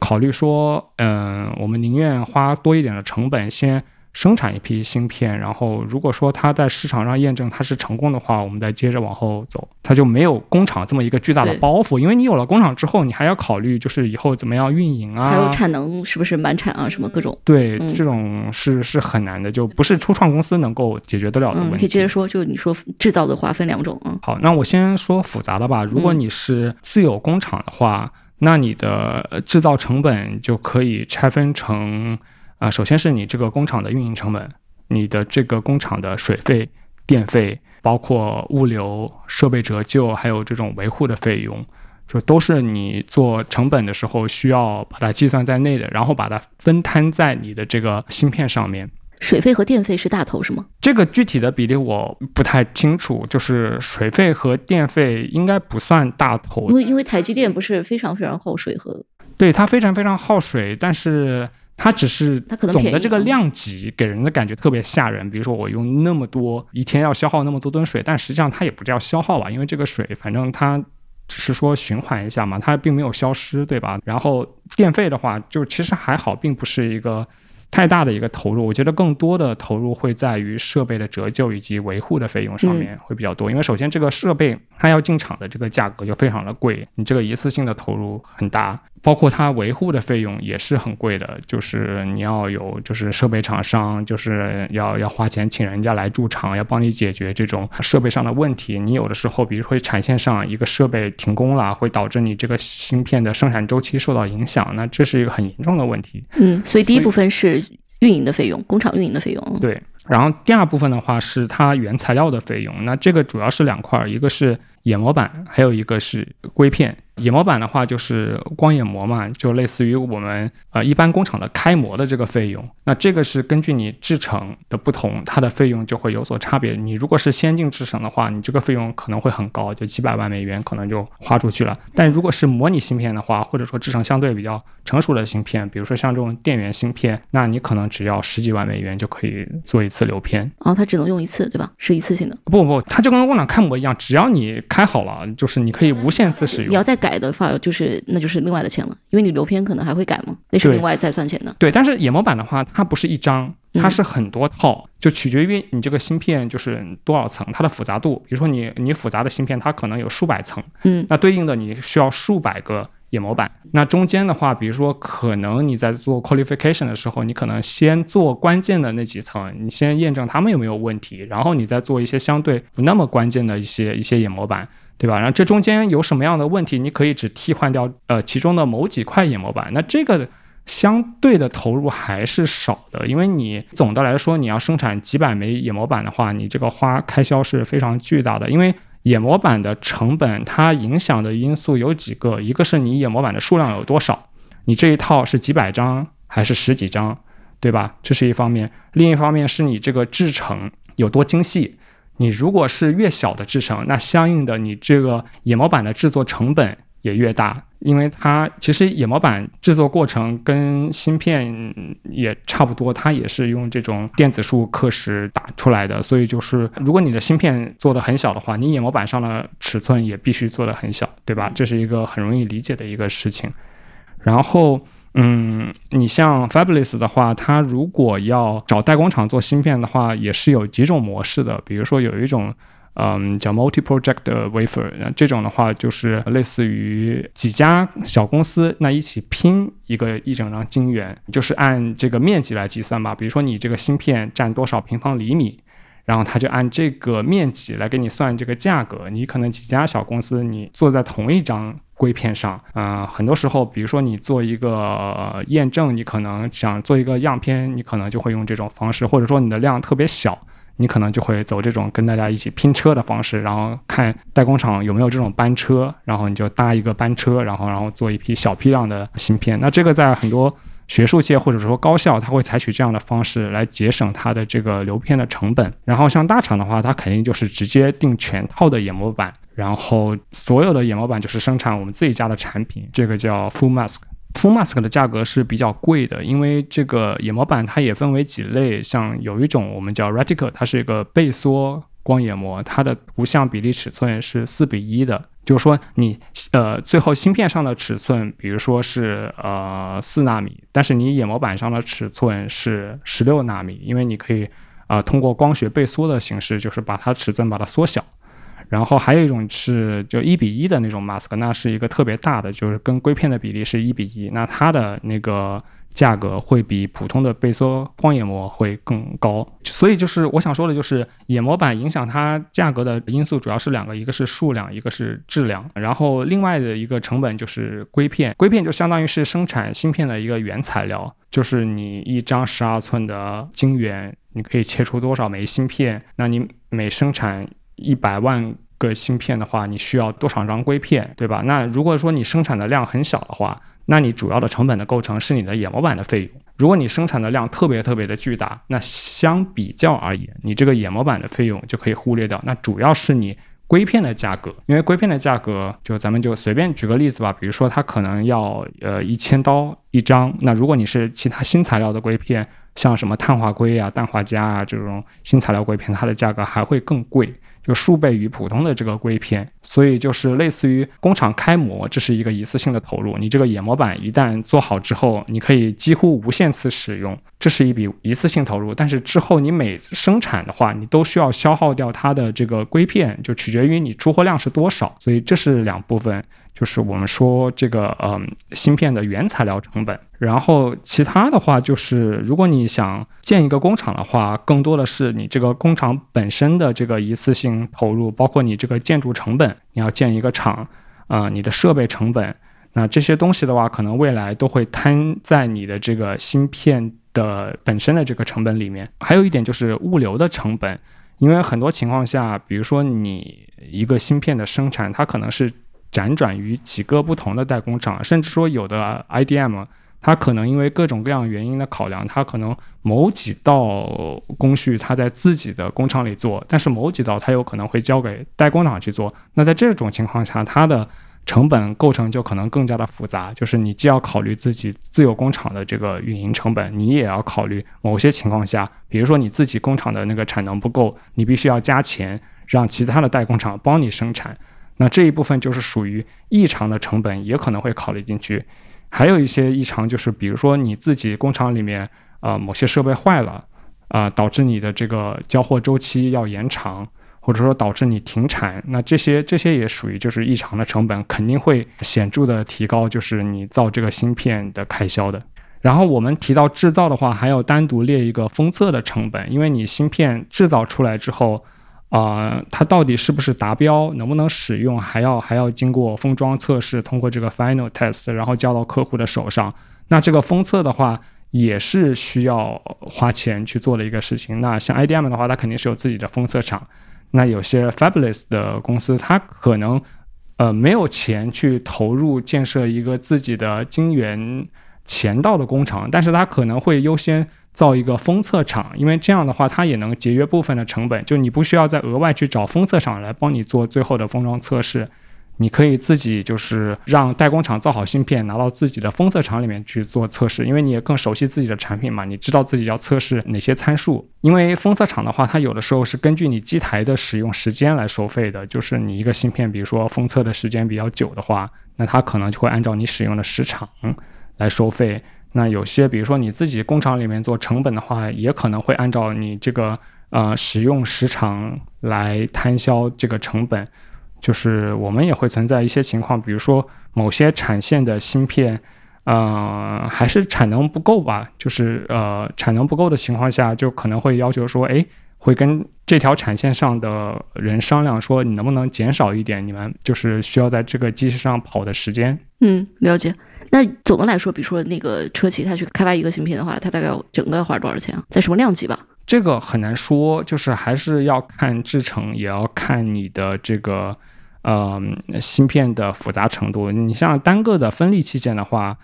C: 考虑说，嗯，我们宁愿花多一点的成本先生产一批芯片，然后如果说它在市场上验证它是成功的话，我们再接着往后走，它就没有工厂这么一个巨大的包袱，因为你有了工厂之后，你还要考虑就是以后怎么样运营啊，
B: 还有产能是不是满产啊，什么各种。
C: 对，
B: 嗯
C: 这种是是很难的，就不是初创公司能够解决得了的问
B: 嗯，
C: 题。
B: 可以接着说，就你说制造的话分两种，嗯，
C: 好，那我先说复杂的吧。如果
B: 嗯
C: 你是自有工厂的话，那你的呃制造成本就可以拆分成啊、首先是你这个工厂的运营成本，你的这个工厂的水费、电费，包括物流、设备折旧，还有这种维护的费用。就都是你做成本的时候需要把它计算在内的，然后把它分摊在你的这个芯片上面。
B: 水费和电费是大头是吗？
C: 这个具体的比例我不太清楚，就是水费和电费应该不算大头
B: 因，为因为台积电不是非常非常耗水和
C: 对它非常非常耗水，但是它只是总的这个量级给人的感觉特别吓人。比如说我用那么多一天要消耗那么多吨水，但实际上它也不叫消耗吧，因为这个水反正它。只是说循环一下嘛，它并没有消失，对吧？然后电费的话，就其实还好，并不是一个太大的一个投入。我觉得更多的投入会在于设备的折旧以及维护的费用上面会比较多，因为首先这个设备它要进厂的这个价格就非常的贵，你这个一次性的投入很大，包括它维护的费用也是很贵的，就是你要有就是设备厂商就是要要花钱请人家来驻场，要帮你解决这种设备上的问题。你有的时候，比如说产线上一个设备停工了，会导致你这个芯片的生产周期受到影响，那这是一个很严重的问题。
B: 嗯，所以第一部分是运营的费用，工厂运营的费用。
C: 对，然后第二部分的话是它原材料的费用，那这个主要是两块，一个是研模板，还有一个是硅片。野模板的话就是光眼模嘛，就类似于我们呃一般工厂的开模的这个费用。那这个是根据你制程的不同，它的费用就会有所差别。你如果是先进制程的话，你这个费用可能会很高，就几百万美元可能就花出去了。但如果是模拟芯片的话，或者说制程相对比较成熟的芯片，比如说像这种电源芯片，那你可能只要十几万美元就可以做一次流片。
B: 哦，它只能用一次，对吧？是一次性的。
C: 不不，它就跟工厂开模一样，只要你开好了，就是你可以无限次使用。
B: 你要再改的话，就是那就是另外的钱了，因为你流片可能还会改嘛，那是另外再算钱的。
C: 对，但是野模板的话，它不是一张，
B: 嗯
C: 它是很多套，就取决于你这个芯片就是多少层，它的复杂度。比如说你你复杂的芯片，它可能有数百层，
B: 嗯，
C: 那对应的你需要数百个野模板。那中间的话，比如说可能你在做 qualification 的时候，你可能先做关键的那几层，你先验证它们有没有问题，然后你再做一些相对不那么关键的一些一些野模板。对吧？然后这中间有什么样的问题，你可以只替换掉呃其中的某几块野模板，那这个相对的投入还是少的，因为你总的来说你要生产几百枚野模板的话，你这个花开销是非常巨大的，因为野模板的成本它影响的因素有几个，一个是你野模板的数量有多少，你这一套是几百张还是十几张，对吧？这是一方面，另一方面是你这个制成有多精细。你如果是越小的制成，那相应的你这个野模板的制作成本也越大，因为它其实野模板制作过程跟芯片也差不多，它也是用这种电子束刻蚀打出来的，所以就是如果你的芯片做的很小的话，你野模板上的尺寸也必须做的很小，对吧？这是一个很容易理解的一个事情。然后，嗯，你像 Fabulous 的话，它如果要找代工厂做芯片的话，也是有几种模式的。比如说有一种，嗯，叫 multi-project wafer，那这种的话就是类似于几家小公司那一起拼一个一整张晶圆，就是按这个面积来计算吧。比如说你这个芯片占多少平方厘米。然后他就按这个面积来给你算这个价格。你可能几家小公司，你做在同一张硅片上，啊、很多时候，比如说你做一个、验证，你可能想做一个样片，你可能就会用这种方式，或者说你的量特别小，你可能就会走这种跟大家一起拼车的方式，然后看代工厂有没有这种班车，然后你就搭一个班车，然后然后做一批小批量的芯片。那这个在很多学术界或者说高校，它会采取这样的方式来节省它的这个流片的成本。然后像大厂的话，它肯定就是直接定全套的眼模板，然后所有的眼模板就是生产我们自己家的产品，这个叫 full mask。Full mask 的价格是比较贵的，因为这个眼模板它也分为几类，像有一种我们叫 reticle，它是一个倍缩光眼膜，它的图像比例尺寸是四比一的，就是说你呃最后芯片上的尺寸，比如说是呃四纳米，但是你眼模板上的尺寸是十六纳米，因为你可以呃通过光学倍缩的形式，就是把它尺寸把它缩小。然后还有一种是就一比一的那种 mask，那是一个特别大的，就是跟硅片的比例是一比一，那它的那个价格会比普通的倍缩光眼膜会更高。所以就是我想说的，就是眼膜板影响它价格的因素主要是两个，一个是数量，一个是质量。然后另外的一个成本就是硅片，硅片就相当于是生产芯片的一个原材料，就是你一张十二寸的晶圆，你可以切出多少枚芯片？那你每生产一百万个芯片的话，你需要多少张硅片，对吧？那如果说你生产的量很小的话，那你主要的成本的构成是你的眼模板的费用。如果你生产的量特别特别的巨大，那相比较而言，你这个眼模板的费用就可以忽略掉。那主要是你硅片的价格，因为硅片的价格，就咱们就随便举个例子吧，比如说它可能要呃一千刀一张，那如果你是其他新材料的硅片，像什么碳化硅啊、氮化镓啊这种新材料硅片，它的价格还会更贵。就数倍于普通的这个硅片，所以就是类似于工厂开模，这是一个一次性的投入。你这个野模板一旦做好之后，你可以几乎无限次使用，这是一笔一次性投入。但是之后你每生产的话，你都需要消耗掉它的这个硅片，就取决于你出货量是多少。所以这是两部分，就是我们说这个嗯芯片的原材料成本。然后其他的话就是，如果你想建一个工厂的话，更多的是你这个工厂本身的这个一次性投入，包括你这个建筑成本，你要建一个厂，啊、你的设备成本，那这些东西的话，可能未来都会摊在你的这个芯片的本身的这个成本里面。还有一点就是物流的成本，因为很多情况下，比如说你一个芯片的生产，它可能是辗转于几个不同的代工厂，甚至说有的 IDM。它可能因为各种各样原因的考量，它可能某几道工序它在自己的工厂里做，但是某几道它有可能会交给代工厂去做。那在这种情况下，它的成本构成就可能更加的复杂。就是你既要考虑自己自有工厂的这个运营成本，你也要考虑某些情况下，比如说你自己工厂的那个产能不够，你必须要加钱让其他的代工厂帮你生产。那这一部分就是属于异常的成本，也可能会考虑进去。还有一些异常，就是比如说你自己工厂里面，呃，某些设备坏了，啊，导致你的这个交货周期要延长，或者说导致你停产，那这些这些也属于就是异常的成本，肯定会显著的提高，就是你造这个芯片的开销的。然后我们提到制造的话，还要单独列一个封测的成本，因为你芯片制造出来之后。啊，它到底是不是达标，能不能使用，还要还要经过封装测试，通过这个 final test，然后交到客户的手上。那这个封测的话，也是需要花钱去做的一个事情。那像 IDM 的话，它肯定是有自己的封测厂。那有些 fabulous 的公司，它可能呃没有钱去投入建设一个自己的晶圆前道的工厂，但是它可能会优先。造一个封测厂，因为这样的话，它也能节约部分的成本。就你不需要再额外去找封测厂来帮你做最后的封装测试，你可以自己就是让代工厂造好芯片，拿到自己的封测厂里面去做测试。因为你也更熟悉自己的产品嘛，你知道自己要测试哪些参数。因为封测厂的话，它有的时候是根据你机台的使用时间来收费的。就是你一个芯片，比如说封测的时间比较久的话，那它可能就会按照你使用的时长来收费。那有些，比如说你自己工厂里面做成本的话，也可能会按照你这个呃使用时长来摊销这个成本。就是我们也会存在一些情况，比如说某些产线的芯片，呃，还是产能不够吧。就是呃产能不够的情况下，就可能会要求说，哎，会跟这条产线上的人商量说，你能不能减少一点你们就是需要在这个机器上跑的时间。
B: 嗯，了解。那总的来说，比如说那个车企，它去开发一个芯片的话，它大概整个要花多少钱啊？在什么量级吧？
C: 这个很难说，就是还是要看制程，也要看你的这个呃芯片的复杂程度。你像单个的分立器件的话，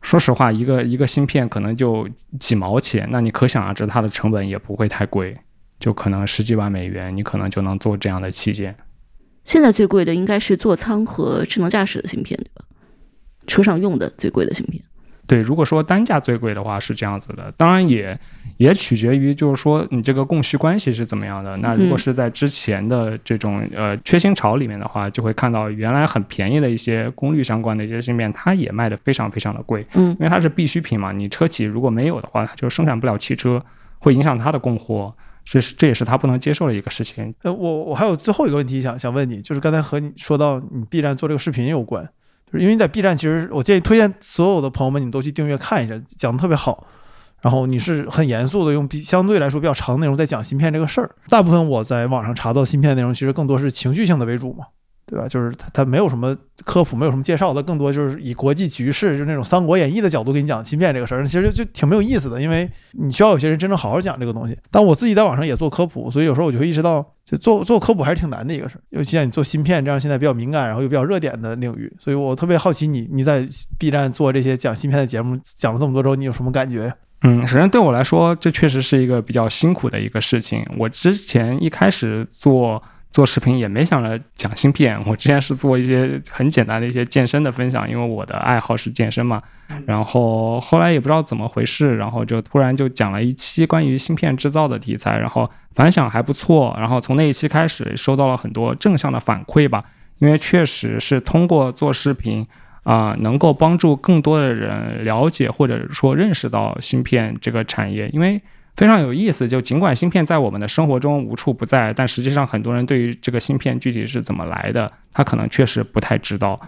C: 说实话，一个一个芯片可能就几毛钱，那你可想而知，它的成本也不会太贵，就可能十几万美元，你可能就能做这样的器件。
B: 现在最贵的应该是座舱和智能驾驶的芯片，对吧？车上用的最贵的芯片，
C: 对，如果说单价最贵的话是这样子的，当然也也取决于就是说你这个供需关系是怎么样的。那如果是在之前的这种呃缺芯潮里面的话，就会看到原来很便宜的一些功率相关的一些芯片，它也卖的非常非常的贵，
B: 嗯，
C: 因为它是必需品嘛，你车企如果没有的话，它就生产不了汽车，会影响它的供货，这是这也是它不能接受的一个事情。
A: 呃，我我还有最后一个问题想想问你，就是刚才和你说到你必然做这个视频有关。因为你在 B 站，其实我建议推荐所有的朋友们，你都去订阅看一下，讲的特别好。然后你是很严肃的，用比相对来说比较长的内容在讲芯片这个事儿。大部分我在网上查到芯片内容，其实更多是情绪性的为主嘛。对吧？就是他，他没有什么科普，没有什么介绍，他更多就是以国际局势，就是那种《三国演义》的角度给你讲芯片这个事儿，其实就就挺没有意思的。因为你需要有些人真正好好讲这个东西。但我自己在网上也做科普，所以有时候我就会意识到，就做做科普还是挺难的一个事儿，尤其像你做芯片这样现在比较敏感，然后又比较热点的领域。所以我特别好奇你，你在 B 站做这些讲芯片的节目，讲了这么多之后，你有什么感觉？
C: 嗯，首先对我来说，这确实是一个比较辛苦的一个事情。我之前一开始做。做视频也没想着讲芯片，我之前是做一些很简单的一些健身的分享，因为我的爱好是健身嘛。然后后来也不知道怎么回事，然后就突然就讲了一期关于芯片制造的题材，然后反响还不错。然后从那一期开始，收到了很多正向的反馈吧，因为确实是通过做视频啊，能够帮助更多的人了解或者说认识到芯片这个产业，因为。非常有意思，就尽管芯片在我们的生活中无处不在，但实际上很多人对于这个芯片具体是怎么来的，他可能确实不太知道。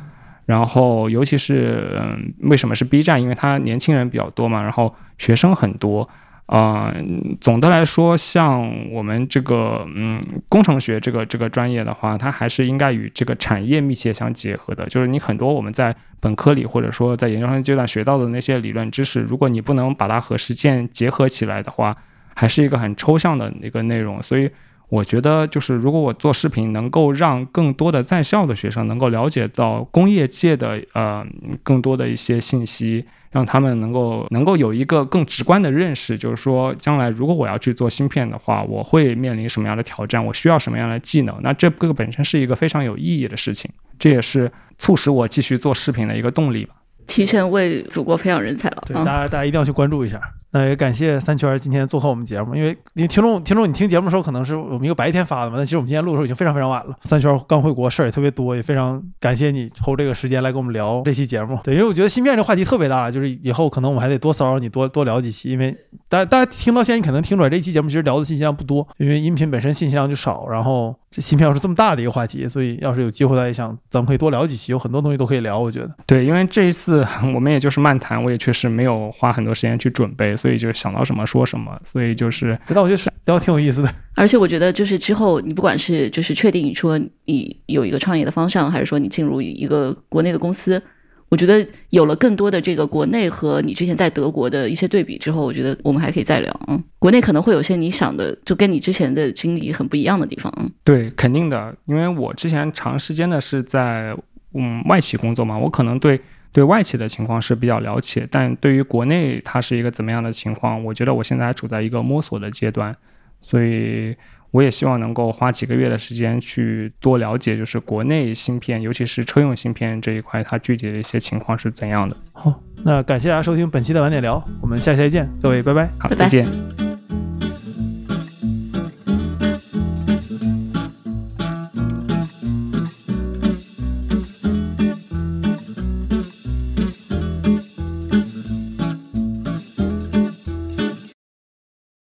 C: 然后，尤其是嗯，为什么是 B 站？因为它年轻人比较多嘛，然后学生很多。啊，总的来说，像我们这个嗯工程学这个这个专业的话，它还是应该与这个产业密切相结合的。就是你很多我们在本科里或者说在研究生阶段学到的那些理论知识，如果你不能把它和实践结合起来的话，还是一个很抽象的一个内容。所以我觉得就是如果我做视频能够让更多的在校的学生能够了解到工业界的呃更多的一些信息，让他们能够能够有一个更直观的认识，就是说将来如果我要去做芯片的话，我会面临什么样的挑战，我需要什么样的技能，那这个本身是一个非常有意义的事情，这也是促使我继续做视频的一个动力吧。
B: 提前为祖国培养人才了。
A: 对，大家大家一定要去关注一下。那也感谢三圈今天做客我们节目，因为因为听众听众你听节目的时候可能是我们一个白天发的嘛，但其实我们今天录的时候已经非常非常晚了。三圈刚回国，事儿也特别多，也非常感谢你抽这个时间来跟我们聊这期节目。对，因为我觉得芯片这话题特别大，就是以后可能我们还得多骚扰你，多多聊几期。因为大家大家听到现在，你可能听出来这期节目其实聊的信息量不多，因为音频本身信息量就少，然后这芯片又是这么大的一个话题，所以要是有机会，大家想咱们可以多聊几期，有很多东西都可以聊。我觉得
C: 对，因为这一次 我们也就是漫谈，我也确实没有花很多时间去准备，所以就想到什么。说什么？所以就是，
A: 但我觉得聊挺有意思的。
B: 而且我觉得，就是之后你不管是就是确定说你有一个创业的方向，还是说你进入一个国内的公司，我觉得有了更多的这个国内和你之前在德国的一些对比之后，我觉得我们还可以再聊。嗯，国内可能会有些你想的，就跟你之前的经历很不一样的地方。嗯，
C: 对，肯定的，因为我之前长时间的是在嗯外企工作嘛，我可能对。对外企的情况是比较了解，但对于国内它是一个怎么样的情况，我觉得我现在还处在一个摸索的阶段，所以我也希望能够花几个月的时间去多了解，就是国内芯片，尤其是车用芯片这一块，它具体的一些情况是怎样的。
A: 好，那感谢大家收听本期的晚点聊，我们下期再见，各位拜拜，
C: 好，再见。